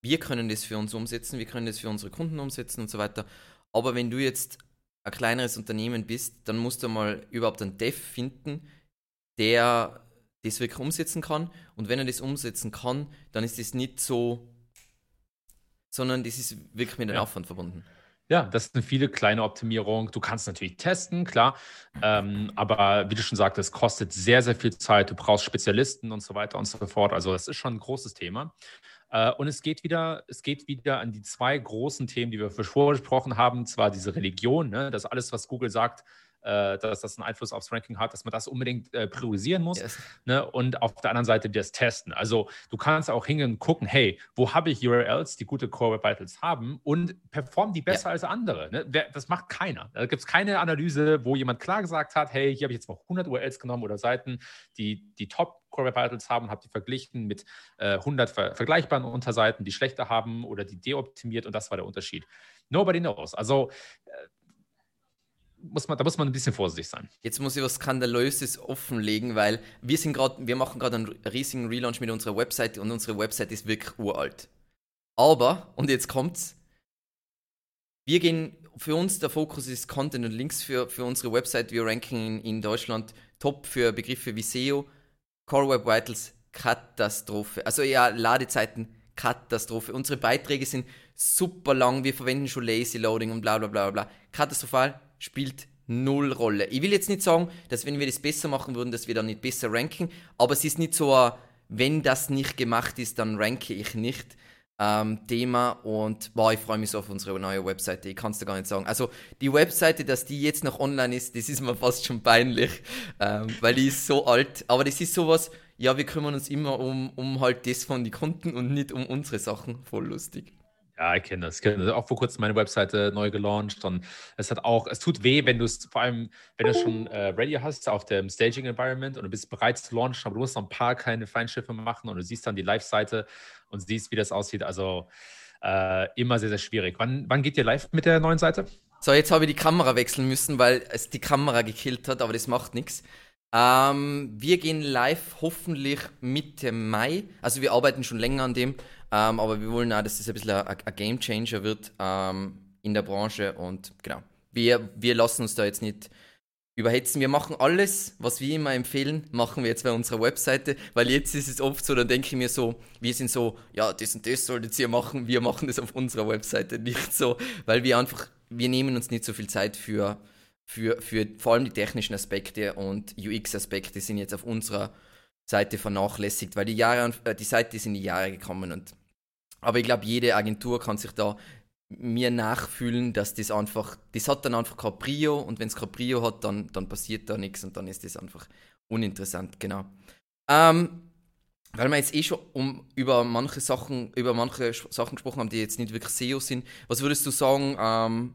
wir können das für uns umsetzen, wir können das für unsere Kunden umsetzen und so weiter. Aber wenn du jetzt ein kleineres Unternehmen bist, dann musst du mal überhaupt einen Dev finden, der das wirklich umsetzen kann. Und wenn er das umsetzen kann, dann ist das nicht so, sondern das ist wirklich mit einem ja. Aufwand verbunden. Ja, das sind viele kleine Optimierungen. Du kannst natürlich testen, klar. Ähm, aber wie du schon sagtest, kostet sehr, sehr viel Zeit. Du brauchst Spezialisten und so weiter und so fort. Also das ist schon ein großes Thema. Äh, und es geht wieder, es geht wieder an die zwei großen Themen, die wir vorher besprochen haben. Zwar diese Religion, ne, dass alles, was Google sagt, äh, dass das einen Einfluss aufs Ranking hat, dass man das unbedingt äh, priorisieren muss. Yes. Ne? Und auf der anderen Seite das Testen. Also du kannst auch hingehen und gucken, hey, wo habe ich URLs, die gute Core Web Vitals haben und performen die besser ja. als andere? Ne? Das macht keiner. Da gibt es keine Analyse, wo jemand klar gesagt hat, hey, hier habe ich jetzt mal 100 URLs genommen oder Seiten, die die Top Core Web Vitals haben, habe die verglichen mit äh, 100 ver vergleichbaren Unterseiten, die schlechter haben oder die deoptimiert und das war der Unterschied. Nobody knows. Also äh, muss man, da muss man ein bisschen vorsichtig sein. Jetzt muss ich was Skandalöses offenlegen, weil wir sind gerade, wir machen gerade einen riesigen Relaunch mit unserer Website und unsere Website ist wirklich uralt. Aber, und jetzt kommt's, wir gehen, für uns der Fokus ist Content und Links für, für unsere Website. Wir ranken in, in Deutschland top für Begriffe wie SEO, Core Web Vitals, Katastrophe. Also ja, Ladezeiten, Katastrophe. Unsere Beiträge sind super lang, wir verwenden schon Lazy Loading und bla bla bla bla. Katastrophal, spielt null Rolle. Ich will jetzt nicht sagen, dass wenn wir das besser machen würden, dass wir dann nicht besser ranken, aber es ist nicht so ein, wenn das nicht gemacht ist, dann ranke ich nicht. Ähm, Thema und wow, ich freue mich so auf unsere neue Webseite. Ich kann es dir gar nicht sagen. Also die Webseite, dass die jetzt noch online ist, das ist mir fast schon peinlich, ähm, weil die ist so alt. Aber das ist sowas, ja, wir kümmern uns immer um, um halt das von den Kunden und nicht um unsere Sachen. Voll lustig. Ja, ich kenne das. Ich kenne das. Auch vor kurzem meine Webseite neu gelauncht. Und es hat auch, es tut weh, wenn du es, vor allem, wenn du schon äh, ready hast auf dem Staging Environment und du bist bereit zu launchen, aber du musst noch ein paar kleine Feinschiffe machen und du siehst dann die Live-Seite und siehst, wie das aussieht. Also äh, immer sehr, sehr schwierig. Wann, wann geht ihr live mit der neuen Seite? So, jetzt habe ich die Kamera wechseln müssen, weil es die Kamera gekillt hat, aber das macht nichts. Ähm, wir gehen live hoffentlich Mitte Mai. Also wir arbeiten schon länger an dem, ähm, aber wir wollen auch, dass das ein bisschen ein, ein Game Changer wird ähm, in der Branche und genau. Wir, wir lassen uns da jetzt nicht überhetzen. Wir machen alles, was wir immer empfehlen, machen wir jetzt bei unserer Webseite, weil jetzt ist es oft so, dann denke ich mir so, wir sind so, ja, das und das solltet ihr machen, wir machen das auf unserer Webseite nicht so, weil wir einfach, wir nehmen uns nicht so viel Zeit für für, für vor allem die technischen Aspekte und UX-Aspekte sind jetzt auf unserer Seite vernachlässigt, weil die Jahre, äh, die Seite ist in die Jahre gekommen und aber ich glaube, jede Agentur kann sich da mir nachfühlen, dass das einfach, das hat dann einfach kein Prio und wenn es kein Prio hat, dann, dann passiert da nichts und dann ist das einfach uninteressant, genau. Ähm, weil wir jetzt eh schon um, über manche Sachen, über manche Sachen gesprochen haben, die jetzt nicht wirklich SEO sind. Was würdest du sagen, ähm,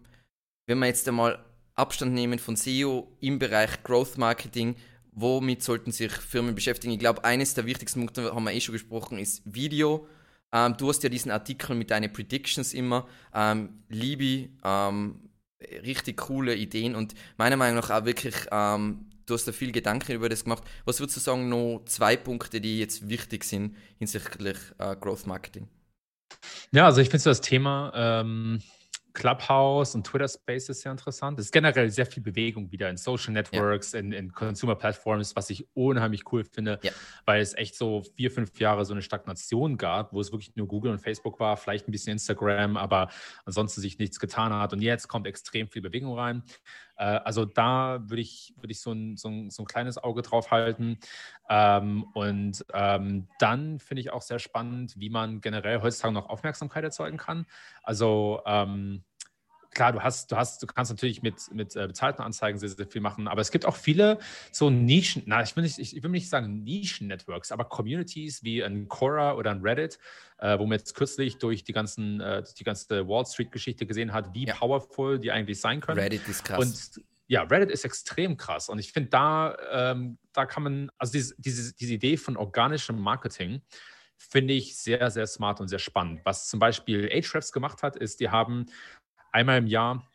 wenn wir jetzt einmal Abstand nehmen von SEO im Bereich Growth Marketing. Womit sollten sich Firmen beschäftigen? Ich glaube, eines der wichtigsten Punkte, haben wir eh schon gesprochen, ist Video. Ähm, du hast ja diesen Artikel mit deinen Predictions immer. Ähm, Liebe, ähm, richtig coole Ideen und meiner Meinung nach auch wirklich, ähm, du hast da viel Gedanken über das gemacht. Was würdest du sagen, noch zwei Punkte, die jetzt wichtig sind hinsichtlich äh, Growth Marketing? Ja, also ich finde das Thema ähm, Clubhouse und Twitter Space ist sehr interessant. Es ist generell sehr viel Bewegung wieder in Social Networks, ja. in, in Consumer Platforms, was ich unheimlich cool finde, ja. weil es echt so vier, fünf Jahre so eine Stagnation gab, wo es wirklich nur Google und Facebook war, vielleicht ein bisschen Instagram, aber ansonsten sich nichts getan hat. Und jetzt kommt extrem viel Bewegung rein. Äh, also da würde ich, würd ich so ein, so, ein, so ein kleines Auge drauf halten. Ähm, und ähm, dann finde ich auch sehr spannend, wie man generell heutzutage noch Aufmerksamkeit erzeugen kann. Also ähm, klar, du hast, du hast, du kannst natürlich mit, mit äh, bezahlten Anzeigen sehr, sehr viel machen, aber es gibt auch viele so Nischen, na, ich will nicht, ich, ich will nicht sagen Nischen-Networks, aber Communities wie ein Quora oder ein Reddit, äh, wo man jetzt kürzlich durch die ganzen, äh, die ganze Wall Street-Geschichte gesehen hat, wie ja. powerful die eigentlich sein können. Reddit ist krass. Und ja, Reddit ist extrem krass. Und ich finde, da, ähm, da kann man, also diese, diese, diese Idee von organischem Marketing, finde ich sehr, sehr smart und sehr spannend. Was zum Beispiel Ahrefs gemacht hat, ist, die haben einmal im Jahr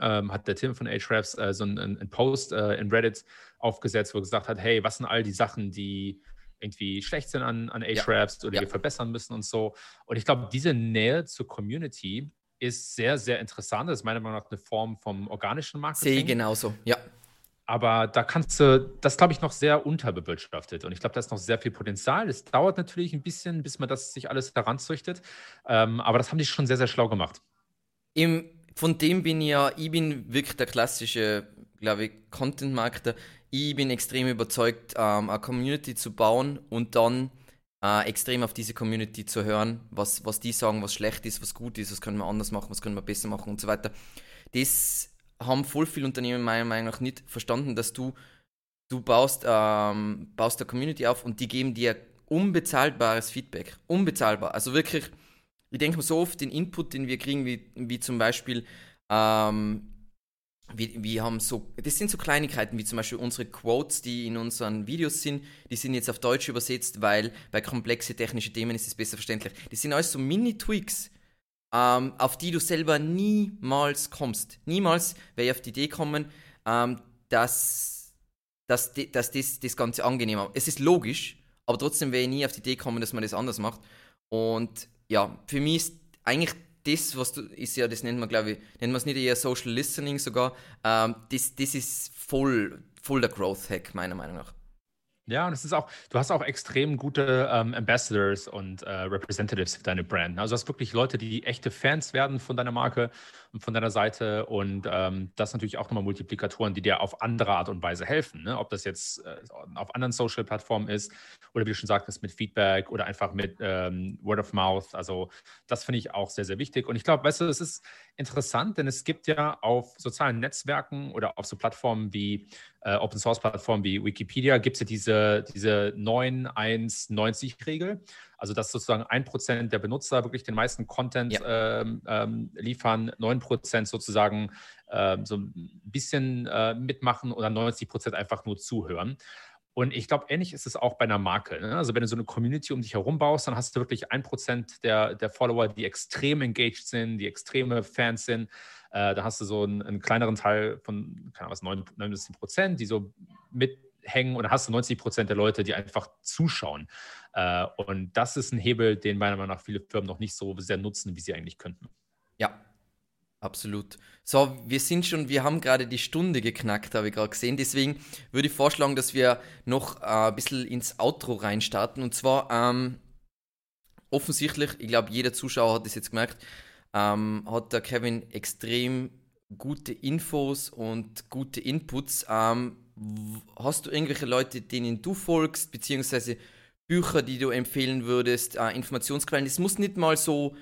ähm, hat der Tim von Ahrefs äh, so einen, einen Post äh, in Reddit aufgesetzt, wo er gesagt hat, hey, was sind all die Sachen, die irgendwie schlecht sind an, an Ahrefs ja. oder ja. wir verbessern müssen und so. Und ich glaube, diese Nähe zur Community ist sehr, sehr interessant. Das ist meiner Meinung nach eine Form vom organischen Marketing. Sehe genauso, ja. Aber da kannst du, das glaube ich noch sehr unterbewirtschaftet. Und ich glaube, da ist noch sehr viel Potenzial. Es dauert natürlich ein bisschen, bis man das sich alles heranzüchtet. Ähm, aber das haben die schon sehr, sehr schlau gemacht. Im, von dem bin ich ja, ich bin wirklich der klassische, glaube ich, Content-Marketer. Ich bin extrem überzeugt, ähm, eine Community zu bauen und dann äh, extrem auf diese Community zu hören, was, was die sagen, was schlecht ist, was gut ist, was können wir anders machen, was können wir besser machen und so weiter. Das haben voll viele Unternehmen meiner Meinung nach nicht verstanden, dass du, du baust, ähm, baust eine Community auf und die geben dir unbezahlbares Feedback. Unbezahlbar. Also wirklich, ich denke mal so oft den Input, den wir kriegen, wie, wie zum Beispiel, ähm, wir, wir haben so, das sind so Kleinigkeiten, wie zum Beispiel unsere Quotes, die in unseren Videos sind, die sind jetzt auf Deutsch übersetzt, weil bei komplexe technische Themen ist es besser verständlich. Das sind alles so Mini-Tweaks, ähm, auf die du selber niemals kommst. Niemals wäre ich auf die Idee kommen, ähm, dass, dass, dass, das, das Ganze angenehmer Es ist logisch, aber trotzdem wäre ich nie auf die Idee kommen, dass man das anders macht. Und ja, für mich ist eigentlich das, was du, ist ja, das nennt man, glaube ich, nennt man es nicht eher Social Listening sogar, ähm, das, das ist voll, voll der Growth Hack, meiner Meinung nach. Ja, und es ist auch, du hast auch extrem gute ähm, Ambassadors und äh, Representatives für deine Brand. Also du hast wirklich Leute, die echte Fans werden von deiner Marke von deiner Seite und ähm, das natürlich auch nochmal Multiplikatoren, die dir auf andere Art und Weise helfen. Ne? Ob das jetzt äh, auf anderen Social-Plattformen ist oder wie du schon sagtest, mit Feedback oder einfach mit ähm, Word of Mouth. Also das finde ich auch sehr, sehr wichtig. Und ich glaube, weißt du, es ist interessant, denn es gibt ja auf sozialen Netzwerken oder auf so Plattformen wie äh, Open Source Plattformen wie Wikipedia gibt es ja diese, diese 9-1-90-Regel. Also, dass sozusagen 1% der Benutzer wirklich den meisten Content ja. ähm, ähm, liefern, 9% sozusagen ähm, so ein bisschen äh, mitmachen oder 90% einfach nur zuhören. Und ich glaube, ähnlich ist es auch bei einer Marke. Ne? Also wenn du so eine Community um dich herum baust, dann hast du wirklich ein Prozent der, der Follower, die extrem engaged sind, die extreme Fans sind. Äh, da hast du so einen, einen, kleineren Teil von, keine Ahnung was, 9, 9 bis 10 Prozent, die so mithängen und hast du 90 Prozent der Leute, die einfach zuschauen. Äh, und das ist ein Hebel, den meiner Meinung nach viele Firmen noch nicht so sehr nutzen, wie sie eigentlich könnten. Ja, Absolut. So, wir sind schon, wir haben gerade die Stunde geknackt, habe ich gerade gesehen. Deswegen würde ich vorschlagen, dass wir noch äh, ein bisschen ins Outro reinstarten. Und zwar ähm, offensichtlich, ich glaube, jeder Zuschauer hat es jetzt gemerkt, ähm, hat der Kevin extrem gute Infos und gute Inputs. Ähm, hast du irgendwelche Leute, denen du folgst, beziehungsweise Bücher, die du empfehlen würdest, äh, Informationsquellen? Es muss nicht mal so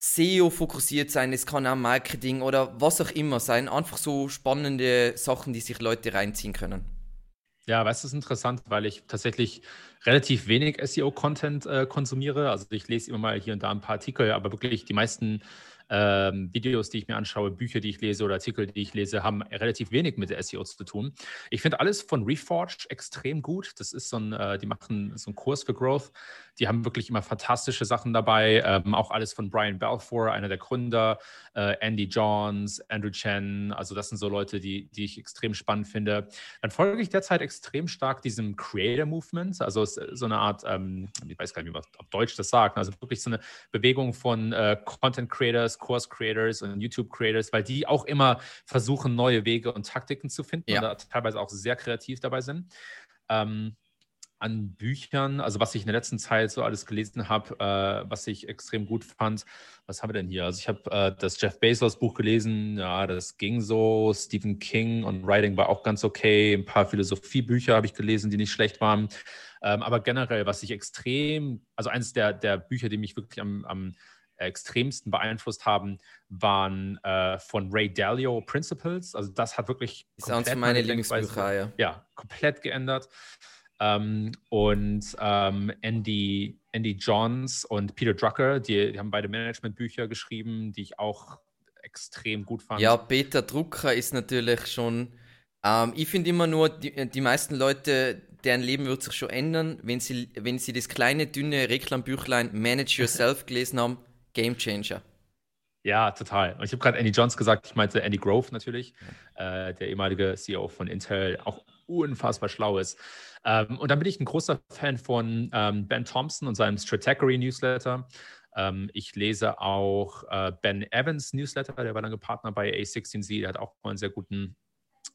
SEO fokussiert sein, es kann auch Marketing oder was auch immer sein. Einfach so spannende Sachen, die sich Leute reinziehen können. Ja, weißt du, es ist interessant, weil ich tatsächlich relativ wenig SEO-Content äh, konsumiere. Also ich lese immer mal hier und da ein paar Artikel, aber wirklich die meisten ähm, Videos, die ich mir anschaue, Bücher, die ich lese oder Artikel, die ich lese, haben relativ wenig mit der SEO zu tun. Ich finde alles von Reforge extrem gut. Das ist so ein, äh, die machen so einen Kurs für Growth. Die haben wirklich immer fantastische Sachen dabei. Ähm, auch alles von Brian Balfour, einer der Gründer, äh, Andy Johns, Andrew Chen. Also das sind so Leute, die, die ich extrem spannend finde. Dann folge ich derzeit extrem stark diesem Creator Movement. Also so eine Art, ähm, ich weiß gar nicht, wie man auf Deutsch das sagt. Also wirklich so eine Bewegung von äh, Content Creators, Course Creators und YouTube Creators, weil die auch immer versuchen, neue Wege und Taktiken zu finden ja. und da teilweise auch sehr kreativ dabei sind. Ähm, an Büchern, also was ich in der letzten Zeit so alles gelesen habe, äh, was ich extrem gut fand. Was haben wir denn hier? Also ich habe äh, das Jeff Bezos Buch gelesen, ja, das ging so. Stephen King und Writing war auch ganz okay. Ein paar Philosophiebücher habe ich gelesen, die nicht schlecht waren. Ähm, aber generell, was ich extrem, also eines der, der Bücher, die mich wirklich am, am extremsten beeinflusst haben, waren äh, von Ray Dalio Principles. Also das hat wirklich ist von meine Lieblingsbücher, ja. ja, komplett geändert. Ähm, und ähm, Andy, Andy Johns und Peter Drucker, die, die haben beide Managementbücher geschrieben, die ich auch extrem gut fand. Ja, Peter Drucker ist natürlich schon Ähm, ich finde immer nur, die, die meisten Leute, deren Leben wird sich schon ändern, wenn sie, wenn sie das kleine, dünne Reklambüchlein Manage Yourself gelesen haben. Game Changer. Ja, total. Und ich habe gerade Andy Johns gesagt, ich meinte Andy Grove natürlich, äh, der ehemalige CEO von Intel, auch unfassbar schlau ist. Ähm, und dann bin ich ein großer Fan von ähm, Ben Thompson und seinem Stratechery Newsletter. Ähm, ich lese auch äh, Ben Evans Newsletter, der war lange Partner bei A16Z, der hat auch einen sehr guten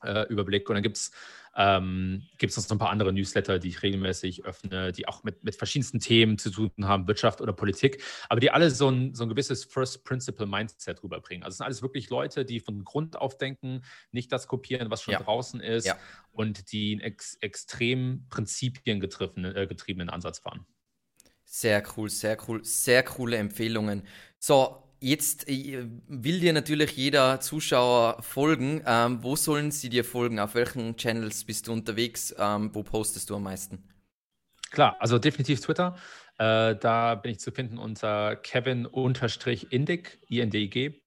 äh, Überblick. Und dann gibt es ähm, gibt's noch so ein paar andere Newsletter, die ich regelmäßig öffne, die auch mit, mit verschiedensten Themen zu tun haben, Wirtschaft oder Politik, aber die alle so ein, so ein gewisses First Principle Mindset rüberbringen. Also es sind alles wirklich Leute, die von Grund auf denken, nicht das kopieren, was schon ja. draußen ist ja. und die einen ex extrem prinzipiengetriebenen äh, getriebenen Ansatz fahren. Sehr cool, sehr cool, sehr coole Empfehlungen. So, Jetzt äh, will dir natürlich jeder Zuschauer folgen. Ähm, wo sollen sie dir folgen? Auf welchen Channels bist du unterwegs? Ähm, wo postest du am meisten? Klar, also definitiv Twitter. Äh, da bin ich zu finden unter Kevin-Indig, I-N-D-I-G.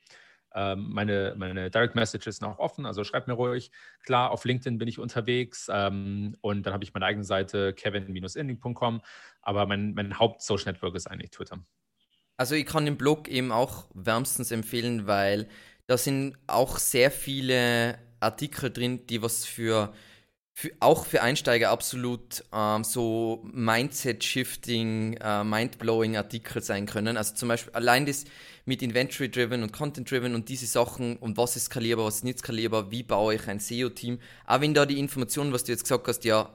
Ähm, meine, meine Direct Messages sind auch offen, also schreibt mir ruhig. Klar, auf LinkedIn bin ich unterwegs ähm, und dann habe ich meine eigene Seite kevin-inding.com, aber mein, mein Haupt-Social Network ist eigentlich Twitter. Also ich kann den Blog eben auch wärmstens empfehlen, weil da sind auch sehr viele Artikel drin, die was für, für auch für Einsteiger absolut ähm, so Mindset-Shifting, äh, Mind-Blowing Artikel sein können. Also zum Beispiel allein das mit Inventory-Driven und Content-Driven und diese Sachen und was ist skalierbar, was ist nicht skalierbar, wie baue ich ein SEO-Team. Auch wenn da die Informationen, was du jetzt gesagt hast, ja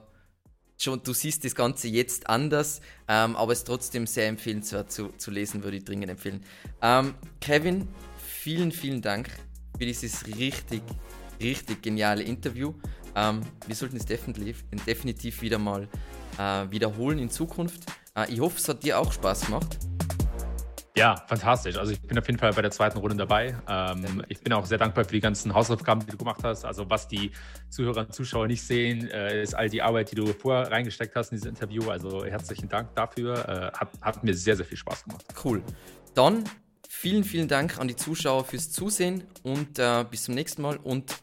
schon, du siehst das Ganze jetzt anders, ähm, aber es ist trotzdem sehr empfehlenswert zu, zu lesen, würde ich dringend empfehlen. Ähm, Kevin, vielen, vielen Dank für dieses richtig, richtig geniale Interview. Ähm, wir sollten es definitiv, definitiv wieder mal äh, wiederholen in Zukunft. Äh, ich hoffe, es hat dir auch Spaß gemacht. Ja, fantastisch. Also ich bin auf jeden Fall bei der zweiten Runde dabei. Ähm, ich bin auch sehr dankbar für die ganzen Hausaufgaben, die du gemacht hast. Also was die Zuhörer und Zuschauer nicht sehen, äh, ist all die Arbeit, die du vorher reingesteckt hast in dieses Interview. Also herzlichen Dank dafür. Äh, hat, hat mir sehr, sehr viel Spaß gemacht. Cool. Dann vielen, vielen Dank an die Zuschauer fürs Zusehen und äh, bis zum nächsten Mal und